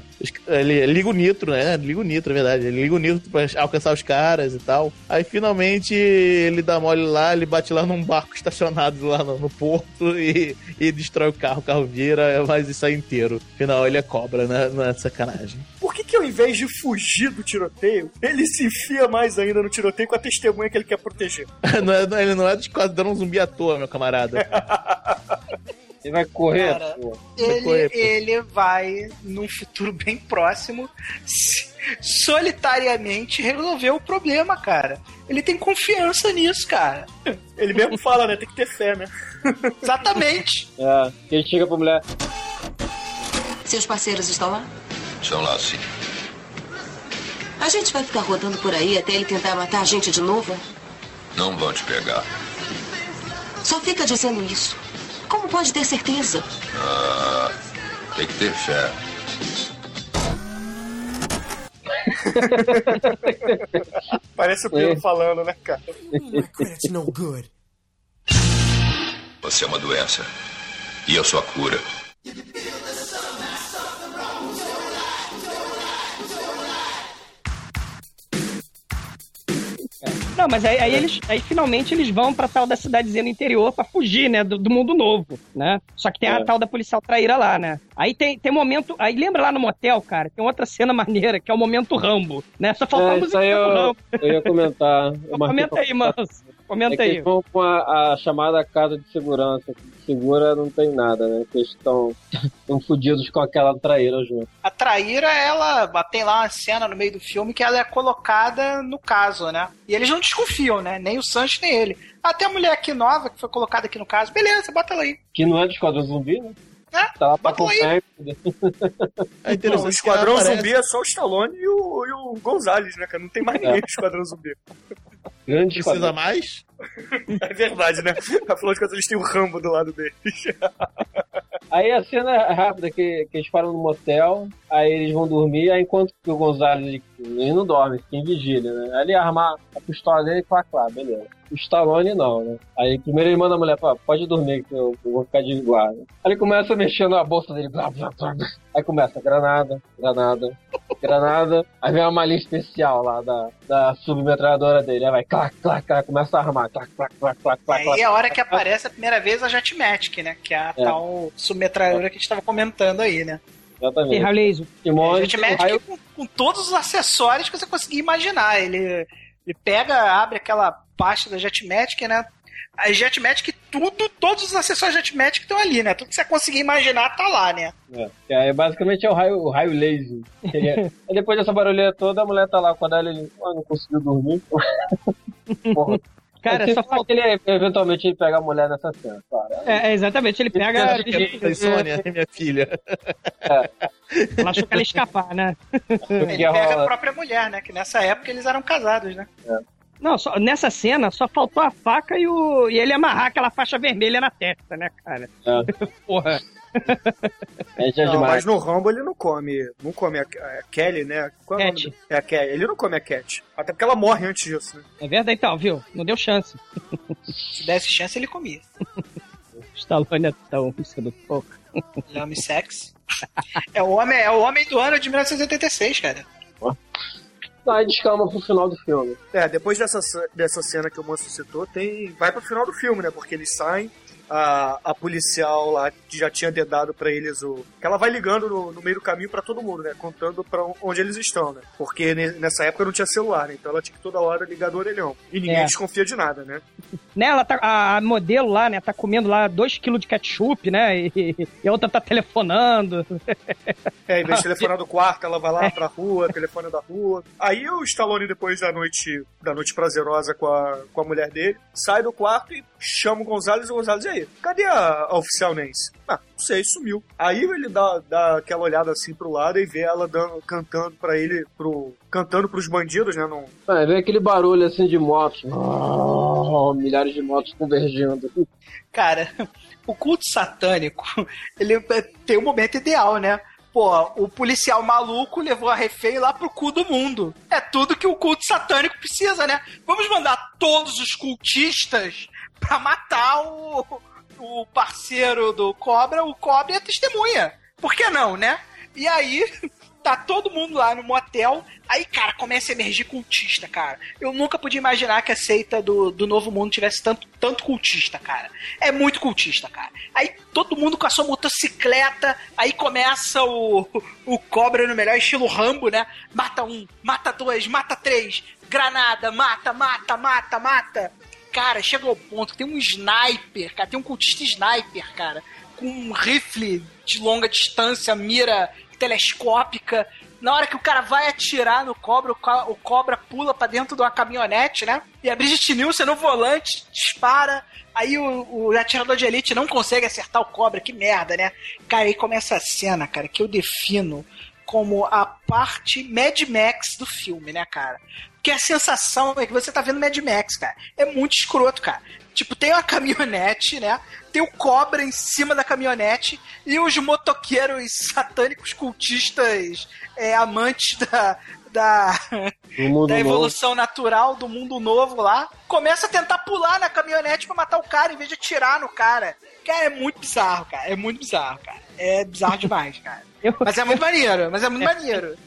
S6: o ele liga o nitro, né? Liga o nitro, é verdade. Ele liga o nitro pra alcançar os caras e tal. Aí finalmente ele dá mole lá, ele bate lá num barco (laughs) estacionado lá no, no porto e, e destrói o carro. O carro vira, mas isso aí inteiro. Afinal, ele é cobra, né? Não é sacanagem.
S2: Por que, que ao invés de fugir do tiroteio, ele se enfia mais ainda no tiroteio com a testemunha que ele quer proteger? (laughs)
S6: Não é- ele não é do esquadrão zumbi à toa, meu camarada. (laughs)
S3: Ele vai correr,
S5: Cara,
S3: pô.
S5: Ele,
S6: correr, pô.
S5: ele vai, num futuro bem próximo, (laughs) solitariamente resolver o problema, cara. Ele tem confiança nisso, cara.
S2: Ele mesmo fala, né? Tem que ter fé, né? (laughs)
S5: Exatamente.
S3: É, ele chega pra mulher.
S11: Seus parceiros estão lá?
S7: Estão lá sim.
S11: A gente vai ficar rodando por aí até ele tentar matar a gente de novo?
S7: Não vão te pegar.
S11: Só fica dizendo isso. Como pode ter certeza?
S7: Ah, tem que ter fé. (laughs)
S2: Parece o Pedro
S3: É.
S2: falando, né, cara?
S7: Você é uma doença. E eu sou a cura.
S4: Não, mas aí, aí eles, aí finalmente eles vão pra tal da cidadezinha no interior pra fugir, né, do, do mundo novo, né? Só que tem a
S3: É.
S4: tal da policial traíra lá, né? Aí tem, tem momento, aí lembra lá no motel, cara, tem outra cena (laughs) maneira que é o momento Rambo, né? Só faltou
S3: É,
S4: a música do
S3: eu,
S4: Rambo.
S3: eu ia comentar. Eu (laughs)
S4: Comenta aí, mano. Comenta
S3: É
S4: aí.
S3: eles vão com a, a chamada casa de segurança. Segura não tem nada, né? Eles estão (laughs) fudidos com aquela traíra junto.
S5: A traíra, ela tem lá uma cena no meio do filme que ela é colocada no caso, né? E eles não desconfiam, né? Nem o Sancho, nem ele. Até a mulher aqui nova, que foi colocada aqui no caso, beleza, bota ela aí.
S3: Que não é do Esquadrão Zumbi, né?
S5: É,
S3: Tá lá pra
S5: bota ela aí.
S6: É
S2: Não,
S6: interessante.
S2: o
S6: que
S2: Esquadrão Zumbi é só o Stallone e o, e o Gonzalez, né, cara? Não tem mais ninguém no Esquadrão Zumbi.
S3: Grande
S6: Precisa mais? (laughs)
S2: É verdade, né? Afinal de contas, eles têm o Rambo do lado deles. (laughs)
S3: Aí a cena é rápida, que, que eles param no motel, aí eles vão dormir, aí enquanto que o Gonzalez ele, ele não dorme, fica em vigília, né? Aí ele arma a pistola dele e fala, claro, beleza. O Stallone não, né? Aí primeiro ele manda a mulher, "Pô, pode dormir que eu, eu vou ficar de guarda. Aí ele começa mexendo na bolsa dele, blá, blá, blá, blá. Aí começa granada, granada, granada. Aí vem uma malinha especial lá da, da submetralhadora dele. Aí vai, clac, clac, clac, começa a armar, clac, clac, clac, clac, clac.
S5: Aí é a hora que aparece a primeira vez a Jetmatic, né? Que é a
S3: É.
S5: tal submetralhadora que a gente tava comentando aí, né?
S3: Exatamente.
S4: Tem raio laser.
S3: Que
S5: A
S3: mostra o
S5: Jetmatic
S3: raio
S5: com, com todos os acessórios que você conseguir imaginar. Ele, ele pega, abre aquela pasta da Jetmatic, né? A Jetmatic, tudo, todos os acessórios Jetmatic estão ali, né? Tudo que você conseguir imaginar tá lá, né?
S3: É, que aí basicamente é o raio, o raio laser. É- (laughs) aí depois dessa barulheira toda, a mulher tá lá acordada ele ah, não conseguiu dormir. (laughs) Porra.
S4: Cara,
S3: Aí
S4: só
S3: que
S4: falta.
S3: ele eventualmente ele pega a mulher nessa cena, cara.
S4: É, é, exatamente, ele pega.
S6: Ele é Sônia, minha filha.
S4: Ela achou que ela ia escapar, né?
S5: Ele pega a própria mulher, né? Que nessa época eles eram casados, né?
S4: Não, só, nessa cena só faltou a faca e, o, e ele amarrar aquela faixa vermelha na testa, né, cara?
S3: É. (laughs)
S4: Porra.
S3: É
S2: Não, mas no Rambo ele não come. Não come a, a Kelly, né? Qual é
S4: Cat.
S2: É a Kelly. Ele não come a Cat. Até porque ela morre antes disso, né?
S4: É verdade, então, viu? Não deu chance. (laughs)
S5: Se desse chance, ele comia.
S4: Stallone é tão do pouco.
S5: Ele ama sex. É o homem, é o homem do ano de 1986, cara.
S3: Aí descalma pro final do filme.
S2: É, depois dessa, dessa cena que o moço citou, tem. Vai pro final do filme, né? Porque eles saem, a, a policial lá que já tinha dedado pra eles o. que ela vai ligando no, no meio do caminho pra todo mundo, né? Contando pra onde eles estão, né? Porque ne- nessa época não tinha celular, né? Então ela tinha que toda hora ligar do orelhão. E ninguém
S4: É.
S2: desconfia de nada, né? (laughs)
S4: Né, ela tá, a, a modelo lá, né, tá comendo lá 2kg de ketchup, né? E, e a outra tá telefonando.
S2: É, em vez de telefonar do quarto, ela vai lá (laughs) pra rua, telefone da rua. Aí o Stallone, depois da noite, da noite prazerosa com a, com a mulher dele, sai do quarto e chama o Gonzalez e o Gonzalez, e Cadê a, a oficial Nancy? Ah, não sei, sumiu. Aí ele dá, dá aquela olhada assim pro lado e vê ela dando, cantando pra ele, pro, cantando pros bandidos, né? Num,
S3: Ah, vem aquele barulho assim de motos. Ah, milhares de motos convergindo.
S5: Cara, (laughs) o culto satânico, ele é- tem um momento ideal, né? Pô, o policial maluco levou a refém lá pro cu do mundo. É tudo que o culto satânico precisa, né? Vamos mandar todos os cultistas pra matar o, o parceiro do Cobra, o Cobra a testemunha. Por que não, né? E aí, (laughs) tá todo mundo lá no motel. Aí, cara, começa a emergir cultista, cara. Eu nunca podia imaginar que a seita do, do Novo Mundo tivesse tanto, tanto cultista, cara. É muito cultista, cara. Aí todo mundo com a sua motocicleta. Aí começa o, o Cobra no melhor estilo Rambo, né? Mata um, mata dois, mata três. Granada, mata, mata, mata, mata. Cara, chega ao ponto que tem um sniper, cara. Tem um cultista sniper, cara. Com um rifle de longa distância, mira telescópica. Na hora que o cara vai atirar no cobra, o, co- o cobra pula pra dentro de uma caminhonete, né? E a Brigitte Nielsen no volante dispara. Aí o, o atirador de elite não consegue acertar o cobra, que merda, né? Cara, aí começa a cena, cara, que eu defino como a parte Mad Max do filme, né, cara? Porque a sensação é que você tá vendo Mad Max, cara. É muito escroto, cara. Tipo, tem uma caminhonete, né? Tem o cobra em cima da caminhonete e os motoqueiros satânicos cultistas é, amantes da, da, da
S3: novo.
S5: evolução natural do mundo novo lá, começa a tentar pular na caminhonete pra matar o cara em vez de atirar no cara. Cara, é muito bizarro, cara. É muito bizarro, cara. É bizarro demais, cara. (laughs) Mas é muito maneiro, mas é muito maneiro. (laughs)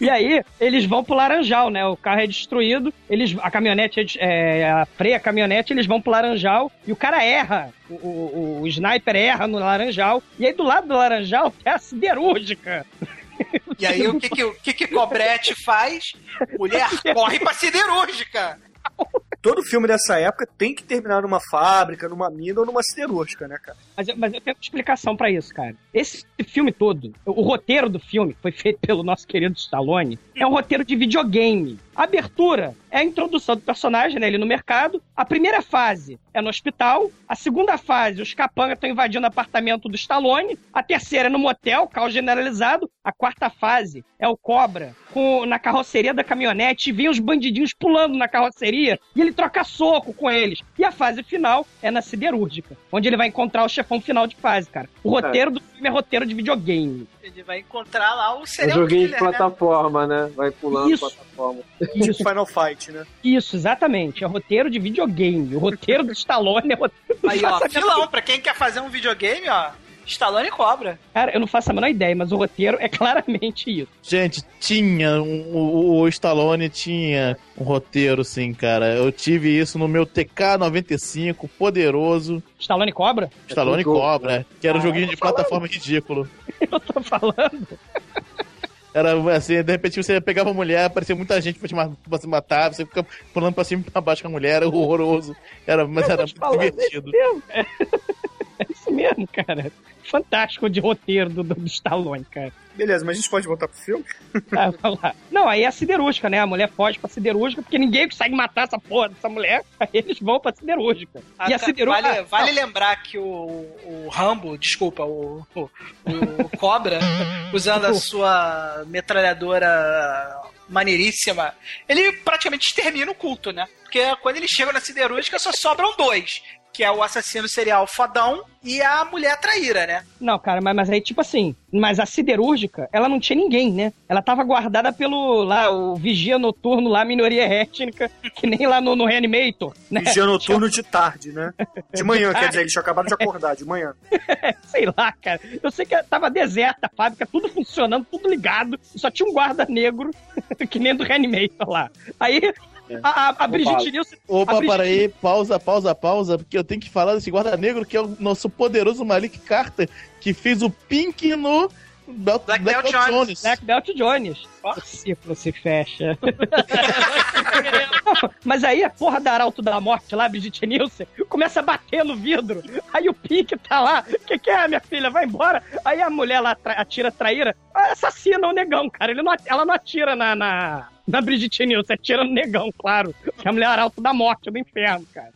S4: E aí, eles vão pro Laranjal, né? O carro é destruído, eles, a caminhonete, é é, a freia a caminhonete, eles vão pro Laranjal e o cara erra. O, o, o sniper erra no Laranjal. E aí, do lado do Laranjal, tem (laughs) a siderúrgica.
S5: E aí, o que que o que, que Cobrete faz? Mulher corre pra siderúrgica.
S2: Todo filme dessa época tem que terminar numa fábrica, numa mina ou numa siderúrgica, né, cara?
S4: Mas, mas eu tenho explicação pra isso, cara. Esse filme todo, o roteiro do filme, que foi feito pelo nosso querido Stallone, é um roteiro de videogame. A abertura é a introdução do personagem, né, ele no mercado. A primeira fase é no hospital. A segunda fase, os capangas estão invadindo o apartamento do Stallone. A terceira é no motel, caos generalizado. A quarta fase é o Cobra com, na carroceria da caminhonete e vem os bandidinhos pulando na carroceria e ele troca soco com eles. E a fase final é na siderúrgica, onde ele vai encontrar o chefão final de fase, cara. O roteiro do filme é roteiro de videogame.
S5: Ele vai encontrar lá o
S3: Um
S5: serial
S3: joguinho de
S5: né?
S3: plataforma, né? Vai pulando
S4: Isso.
S3: plataforma.
S4: Isso.
S2: Final Fight, né?
S4: Isso, exatamente. É roteiro de videogame. O roteiro do Stallone é roteiro
S5: Aí, ó, filão, pra quem quer fazer um videogame, ó, Stallone cobra.
S4: Cara, eu não faço a menor ideia, mas o roteiro é claramente isso.
S6: Gente, tinha. um- o, o Stallone tinha um roteiro, sim, cara. Eu tive isso no meu TK95, poderoso.
S4: Stallone Cobra?
S6: Stallone
S3: É um
S6: Cobra, que era um
S4: Ah,
S6: joguinho
S4: eu
S6: de
S4: falando.
S6: plataforma ridículo. (laughs)
S4: Eu tô falando.
S6: Era assim, de repente você pegava a mulher, aparecia muita gente pra te pra se matar, você fica pulando pra cima e pra baixo com a mulher, era horroroso. Era, mas era muito divertido.
S4: É, é mesmo, cara. Fantástico de roteiro do, do, do Stallone, cara.
S2: Beleza, mas a gente pode voltar pro filme? (laughs)
S4: Ah, vamos lá. Não, aí é a siderúrgica, né? A mulher foge pra siderúrgica, porque ninguém consegue matar essa porra dessa mulher. Aí eles vão pra siderúrgica.
S5: Ah,
S4: e a
S5: tá,
S4: siderúrgica.
S5: Vale, vale lembrar que o, o Rambo, desculpa, o, o, o Cobra, usando a (laughs) sua metralhadora maneiríssima, ele praticamente extermina o culto, né? Porque quando eles chegam na siderúrgica só sobram dois. Que é o assassino serial fodão e a mulher traíra, né?
S4: Não, cara, mas, mas aí, tipo assim, mas a siderúrgica, ela não tinha ninguém, né? Ela tava guardada pelo, lá, o vigia noturno lá, minoria (laughs) étnica, que nem lá no, no Reanimator, né?
S2: Vigia noturno de tarde, né? (laughs) De manhã,
S4: De
S2: quer dizer, eles tinham acabado de acordar, de manhã. (laughs)
S4: Sei lá, cara. Eu sei que tava deserta a fábrica, tudo funcionando, tudo ligado, só tinha um guarda negro, que nem do Reanimator lá. Aí A, a, a Brigitte Nielsen.
S6: Opa,
S4: Brigitte-
S6: para aí, pausa, pausa, pausa, porque eu tenho que falar desse guarda negro que é o nosso poderoso Malik Carter, que fez o Pink no
S5: Black
S6: Black
S5: Belt
S6: Belt
S5: Jones.
S6: Jones.
S4: Black Belt Jones. O ciclo se fecha. (laughs) Mas aí a porra da Arauto da Morte lá, Brigitte Nielsen, começa a bater no vidro. Aí o Pink tá lá. O que, que é, minha filha? Vai embora. Aí a mulher lá atira a traíra. Assassina o negão, cara. Ele não, ela não atira na, na, (laughs) na Brigitte Nielsen, atira no negão, claro. Que é a mulher Arauto da Morte, do inferno, cara.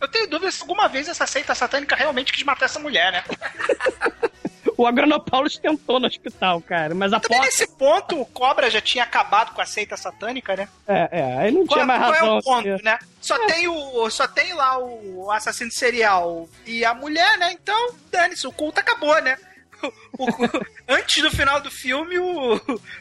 S5: Eu tenho dúvida se alguma vez essa seita satânica realmente quis matar essa mulher, né?
S4: O Agronopaulos tentou no hospital, cara. Mas a
S5: Também
S4: porta.
S5: nesse ponto, o Cobra já tinha acabado com a seita satânica, né?
S4: É, é, aí não tinha
S5: Qual,
S4: mais
S5: qual
S4: razão.
S5: é o ponto,
S4: assim.
S5: né? Só tem o. Só tem lá o assassino serial e a mulher, né? Então, dane-se, o culto acabou, né? O- o- antes do final do filme, o,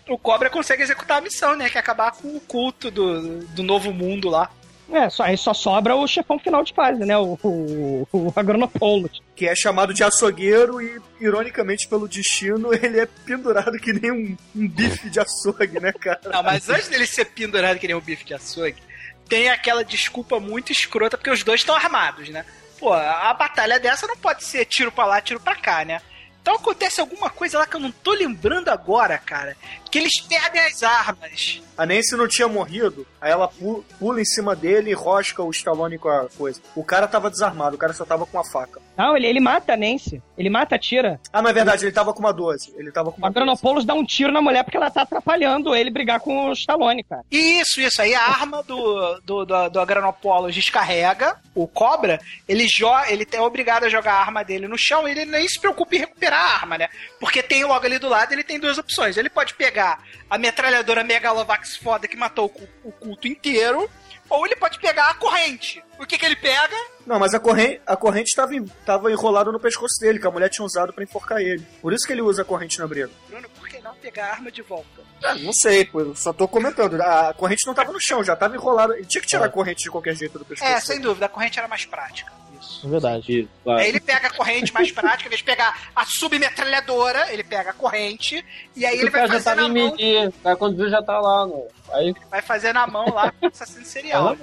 S5: o Cobra consegue executar a missão, né? Que é acabar com o culto do, do novo mundo lá.
S4: É, só, aí só sobra o chefão final de fase, né? O, o, o Agronopoulos.
S2: Que é chamado de açougueiro e, ironicamente, pelo destino, (laughs) ele é pendurado que nem um, um bife de açougue, né, cara?
S5: Não, mas antes dele ser pendurado que nem um bife de açougue, tem aquela desculpa muito escrota, porque os dois estão armados, né? Pô, a batalha dessa não pode ser tiro pra lá, tiro pra cá, né? Então acontece alguma coisa lá que eu não tô lembrando agora, cara. Que eles perdem as armas.
S2: A Nancy não tinha morrido, aí ela pu- pula em cima dele e rosca o Stallone com a coisa. O cara tava desarmado, o cara só tava com a faca.
S4: Não, ele, ele mata a Nancy. Ele mata, atira.
S2: Ah, não é verdade, ele tava com uma 12. Ele tava com uma 12.
S4: Agronopoulos dá um tiro na mulher porque ela tá atrapalhando ele brigar com o Stallone, cara.
S5: Isso, isso. Aí a arma do, do, do, do Agranopolo descarrega. O cobra, ele joga, ele é obrigado a jogar a arma dele no chão e ele nem se preocupa em recuperar a arma, né? Porque tem logo ali do lado, ele tem duas opções. Ele pode pegar a metralhadora Megalovax foda que matou o, cu- o culto inteiro, ou ele pode pegar a corrente. O que que ele pega?
S2: Não, mas a corrente, a corrente tava, em- tava enrolada no pescoço dele, que a mulher tinha usado pra enforcar ele. Por isso que ele usa a corrente na briga.
S5: Bruno, por que não pegar a arma de volta?
S2: Ah, não sei, pô, só tô comentando. A corrente não tava no chão, já tava enrolada. Ele tinha que tirar a corrente de qualquer jeito do pescoço.
S5: É, sem dúvida, a corrente era mais prática. Isso.
S6: É verdade.
S3: Isso, claro.
S5: Aí ele pega a corrente mais prática, em vez de pegar a submetralhadora, ele pega a corrente e aí ele
S3: o cara
S5: vai
S3: já
S5: fazer
S3: tava
S5: na
S3: em
S5: mão,
S3: medir, o cara quando viu já tá lá, no... Aí
S5: vai fazer na mão lá com o assassino serial.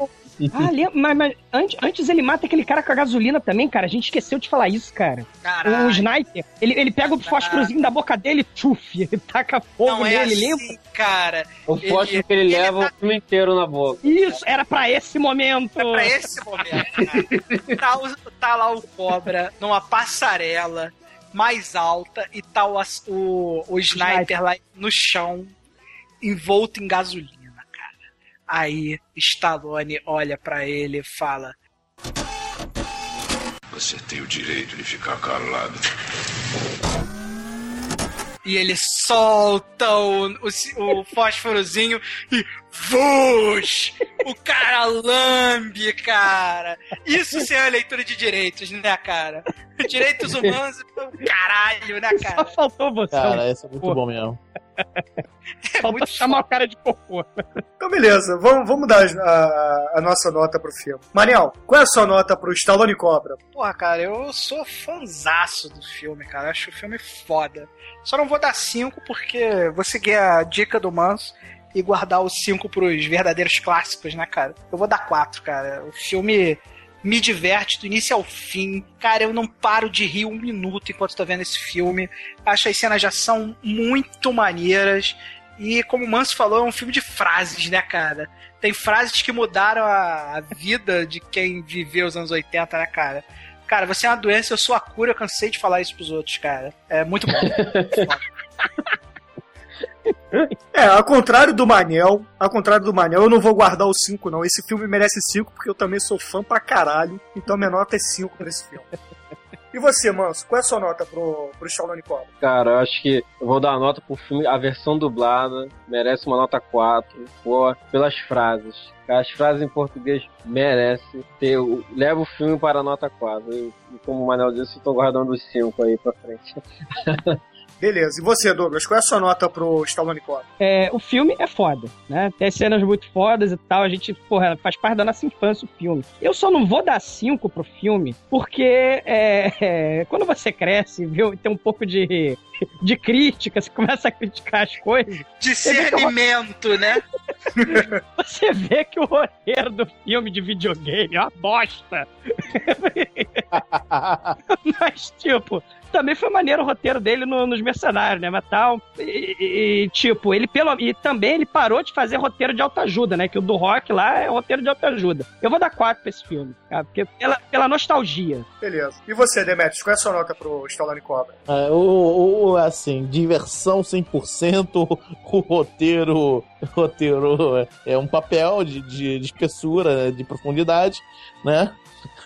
S4: Ah, (laughs) mas, mas antes, antes ele mata aquele cara com a gasolina também, cara. A gente esqueceu de falar isso, cara.
S5: Caralho.
S4: O sniper, ele, ele pega o fósforozinho da boca dele, tchuf, (laughs) ele taca fogo
S5: Não é
S4: nele,
S5: assim,
S4: lembra?
S5: cara.
S3: o fósforo que ele, leva o filme inteiro na boca.
S4: Isso, era pra esse momento.
S5: É pra esse momento, cara. Tá, tá lá o cobra numa passarela mais alta e tá o, o, o sniper lá no chão, envolto em gasolina. Aí Stallone olha pra ele e fala:
S7: Você tem o direito de ficar calado.
S5: E ele solta o, o, o fósforozinho e. Vush! O cara lambe, cara! Isso sim é uma leitura de direitos, né, cara? Direitos humanos, (laughs) caralho, né,
S4: Só
S5: cara?
S4: faltou você.
S6: Cara, esse é muito bom mesmo.
S5: É
S4: Falta
S5: muito
S4: chamar o cara de cocô.
S2: Então, beleza, vamos, vamos dar a, a nossa nota pro filme. Maniel, qual é a sua nota pro Stallone Cobra?
S5: Porra, cara, eu sou fanzaço do filme, cara. Acho o filme foda. Só não vou dar 5 porque vou seguir a dica do Manso e guardar os 5 pros verdadeiros clássicos, né, cara? Eu vou dar 4, cara. O filme me diverte do início ao fim. Cara, eu não paro de rir um minuto enquanto tô vendo esse filme. Acho as cenas já são muito maneiras. E como o Manso falou, é um filme de frases, né, cara? Tem frases que mudaram a, a vida de quem viveu os anos 80, né, cara? Cara, você é uma doença, eu sou a cura, eu cansei de falar isso pros outros, cara. É muito bom. (laughs)
S2: É, ao contrário do Manel, ao contrário do Manel, eu não vou guardar o 5, não. Esse filme merece 5 porque eu também sou fã pra caralho. Então minha nota é 5 pra esse filme. E você, Manso, qual é a sua nota pro, pro Stallone Cobra?
S3: Cara, eu acho que eu vou dar uma nota pro filme, a versão dublada merece uma nota 4, por, pelas frases. As frases em português merece ter, leva o filme para a nota 4. E, e como o Manel disse, eu tô guardando os 5 aí pra frente. (laughs)
S2: Beleza, e você, Douglas, qual é a sua nota pro Stallone Cobra?
S4: É, o filme é foda, né? Tem cenas muito fodas e tal. A gente, porra, faz parte da nossa infância o filme. Eu só não vou dar cinco pro filme, porque é, é, quando você cresce, viu, tem um pouco de, de crítica, você começa a criticar as coisas.
S5: Discernimento, né? (laughs)
S4: Você vê que o roteiro do filme de videogame é uma bosta. (laughs) (laughs) Mas, tipo, também foi maneiro o roteiro dele no- nos Mercenários, né? Mas tal. E, e, tipo, ele pelo. E também ele parou de fazer roteiro de autoajuda, né? Que o do rock lá é roteiro de autoajuda. Eu vou dar quatro pra esse filme, cara, porque pela, pela nostalgia.
S2: Beleza. E você, Demetrius, qual é a sua nota pro Stallone Cobra?
S6: É, o, o- assim, diversão 100%, (laughs) o roteiro, o roteiro é- é um papel de, de, de espessura, né, de profundidade, né?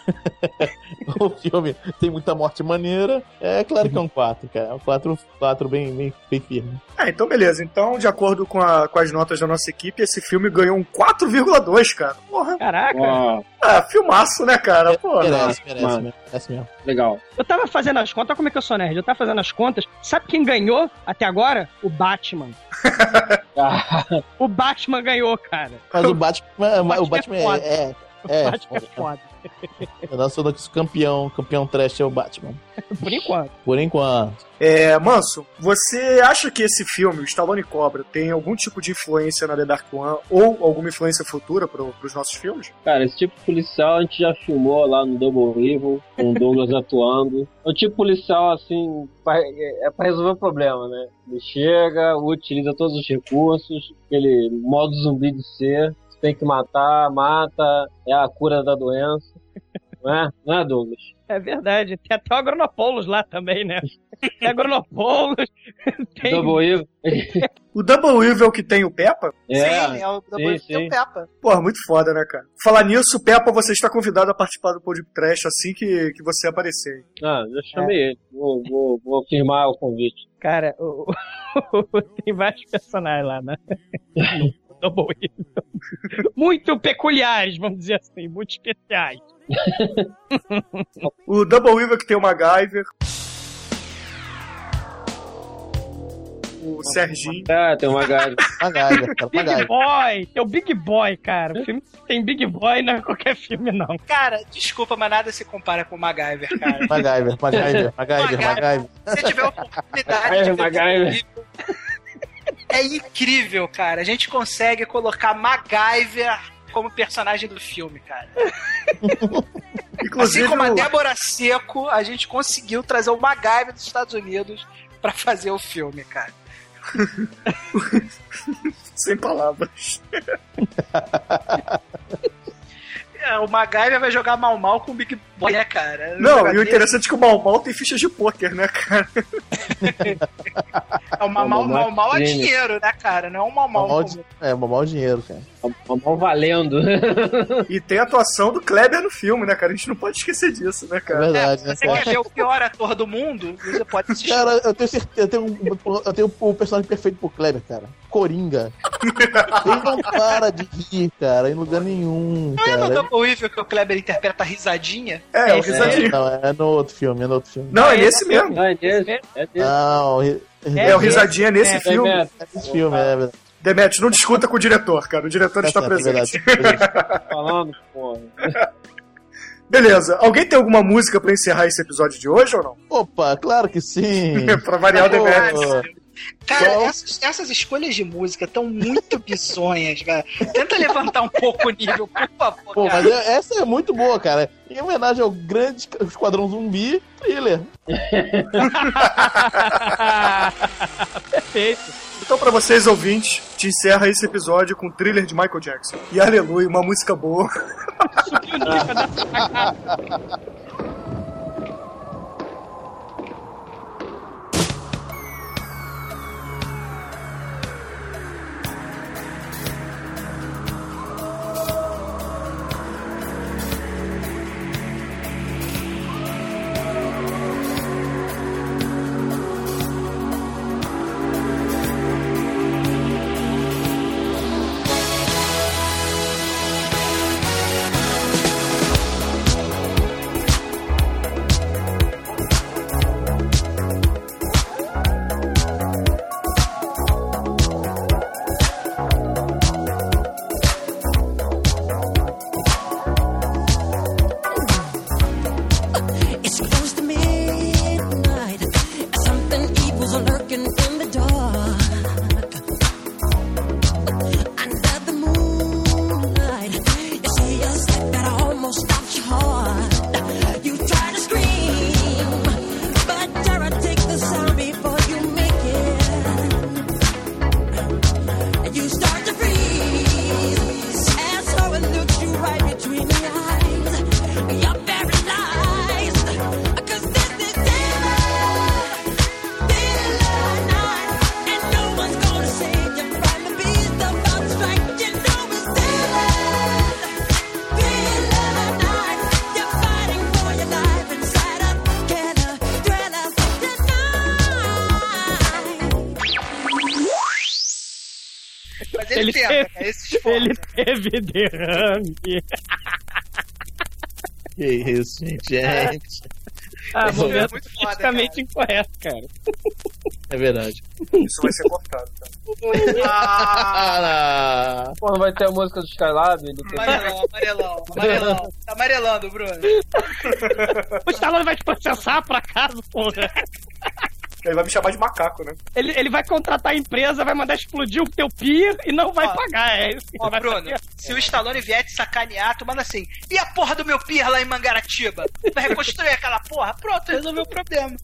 S6: (laughs) (laughs) o filme tem muita morte maneira. É claro que é um 4, cara. É um 4, 4 bem, bem, bem firme.
S2: Ah, então beleza. Então, de acordo com, a- com as notas da nossa equipe, esse filme ganhou um 4,2, cara. Porra.
S4: Caraca.
S3: Ó,
S2: Ah, filmaço, né, cara? Porra.
S6: Merece, merece,
S3: mano.
S6: mesmo, merece mesmo.
S3: legal.
S4: Eu tava fazendo as contas, olha como é que eu sou nerd? Eu tava fazendo as contas. Sabe quem ganhou até agora? O Batman. (laughs)
S3: Ah,
S4: O Batman ganhou, cara.
S6: Mas o Batman, o
S4: Batman
S6: Batman
S4: é foda.
S6: é. é,
S4: O
S6: é,
S4: Batman é foda. (laughs)
S6: nosso nosso campeão, campeão trash é o Batman. (laughs)
S4: Por enquanto.
S6: Por enquanto.
S2: É, Manso, você acha que esse filme, o Stallone Cobra, tem algum tipo de influência na The Dark One ou alguma influência futura pro, pros nossos filmes?
S3: Cara, esse tipo de policial a gente já filmou lá no Double Evil, com o Douglas (laughs) atuando. É o tipo de policial, assim, pra- é é pra resolver o problema, né? Ele chega, utiliza todos os recursos, aquele modo zumbi de ser, tem que matar, mata, é a cura da doença. (laughs) Não é? Não é, Douglas?
S4: É verdade. Tem até o Agronopoulos lá também, né? Tem Agronopoulos. (laughs) Tem...
S3: Double Evil. (laughs)
S2: O Double Evil que tem o Peppa?
S3: É,
S5: sim, é o Double
S3: sim,
S5: tem o. Peppa.
S2: Porra, muito foda, né, cara? Falar nisso, Peppa, você está convidado a participar do podcast assim que, que você aparecer.
S3: Ah, já chamei ele. Vou, vou, vou firmar o convite.
S4: Cara, o- o- tem vários personagens lá, né? Double. (laughs) Muito peculiares, vamos dizer assim, muito especiais.
S2: O Double Evil que tem o MacGyver. O Serginho.
S3: Ah, tem uma galera. (laughs)
S6: MacGyver, cara,
S4: Big
S6: MacGyver.
S4: Boy, tem o Big Boy, cara. O filme que tem Big Boy não é qualquer filme, não.
S5: Cara, desculpa, mas nada se compara com o MacGyver, cara. (laughs)
S6: MacGyver, MacGyver, MacGyver, MacGyver.
S5: Se você tiver a oportunidade
S3: É,
S5: de ver
S3: MacGyver.
S5: É incrível, cara. A gente consegue colocar MacGyver como personagem do filme, cara. (laughs)
S2: Inclusive,
S5: assim como a Débora Seco, a gente conseguiu trazer o MacGyver dos Estados Unidos pra fazer o filme, cara. (laughs)
S2: sem palavras. (laughs)
S5: É, o MacGyver vai jogar mal mal com o Big Boy, né, cara?
S2: Não, e o interessante é que o Mal Mal tem fichas de pôquer, né, cara?
S5: É o mal mal,
S3: Mal
S5: mal, mal é
S3: crime.
S5: dinheiro, né, cara? Não é um mal mal.
S6: Mal
S5: comum.
S6: de- É, mal dinheiro, cara.
S3: Mal valendo.
S2: E tem a atuação do Kleber no filme, né, cara? A gente não pode esquecer disso, né,
S6: É
S2: cara?
S6: verdade,
S5: Se
S6: né,
S5: você quer ver o pior ator do mundo, você pode assistir.
S6: Cara, eu tenho certeza, eu tenho, um- eu tenho o personagem perfeito pro Kleber, cara. Coringa. (laughs) Ele não para de rir, cara, em lugar nenhum,
S5: Não é no. Double Evil que o Kleber interpreta a risadinha?
S2: É, o
S4: É,
S2: risadinho.
S6: Não, é no outro filme, é no outro filme.
S2: Não, é
S4: É
S2: nesse
S4: esse
S2: mesmo.
S3: Não, é desse. É desse.
S6: Não, é,
S2: É, o risadinha nesse
S4: É,
S2: filme.
S6: É esse filme, é verdade.
S2: Demet, não discuta com o diretor, cara. O diretor está
S6: Tá certo, é
S2: presente. (laughs)
S3: falando, porra.
S2: Beleza. Alguém tem alguma música pra encerrar esse episódio de hoje ou não?
S6: Opa, claro que sim. (laughs)
S2: pra variar o Demet.
S6: Pô,
S5: Cara, essas, essas escolhas de música estão muito bizonhas, velho. Tenta levantar um pouco o nível, por favor,
S6: Pô,
S5: cara.
S6: mas é- essa é muito boa, cara. Em homenagem ao grande Esquadrão Zumbi, thriller. (laughs)
S4: Perfeito.
S2: Então, pra vocês ouvintes, te encerra esse episódio com o thriller de Michael Jackson. E aleluia, uma música boa.
S5: Yes.
S4: Teve derrame. (laughs)
S6: Que isso, gente. Gente.
S4: Ah,
S6: Isso é
S4: momento
S5: muito
S4: politicamente incorreto, cara.
S6: É verdade.
S2: Isso vai ser cortado, tá?
S6: Ah,
S3: Pô, não vai ter a música do Skylab?
S5: Amarelão, amarelão, amarelão. Tá amarelando, Bruno. (laughs)
S4: O Stallone vai te processar por acaso, porra.
S2: Ele vai me chamar de macaco, né?
S4: Ele, ele vai contratar a empresa, vai mandar explodir o teu pier e não vai
S5: Ó,
S4: pagar. É isso que
S5: Ó, Bruno, se o Stallone vier te sacanear, tu manda assim, e a porra do meu pier lá em Mangaratiba? Vai reconstruir aquela porra? Pronto, resolveu o problema.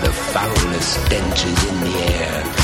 S12: The foulest stench is in the air.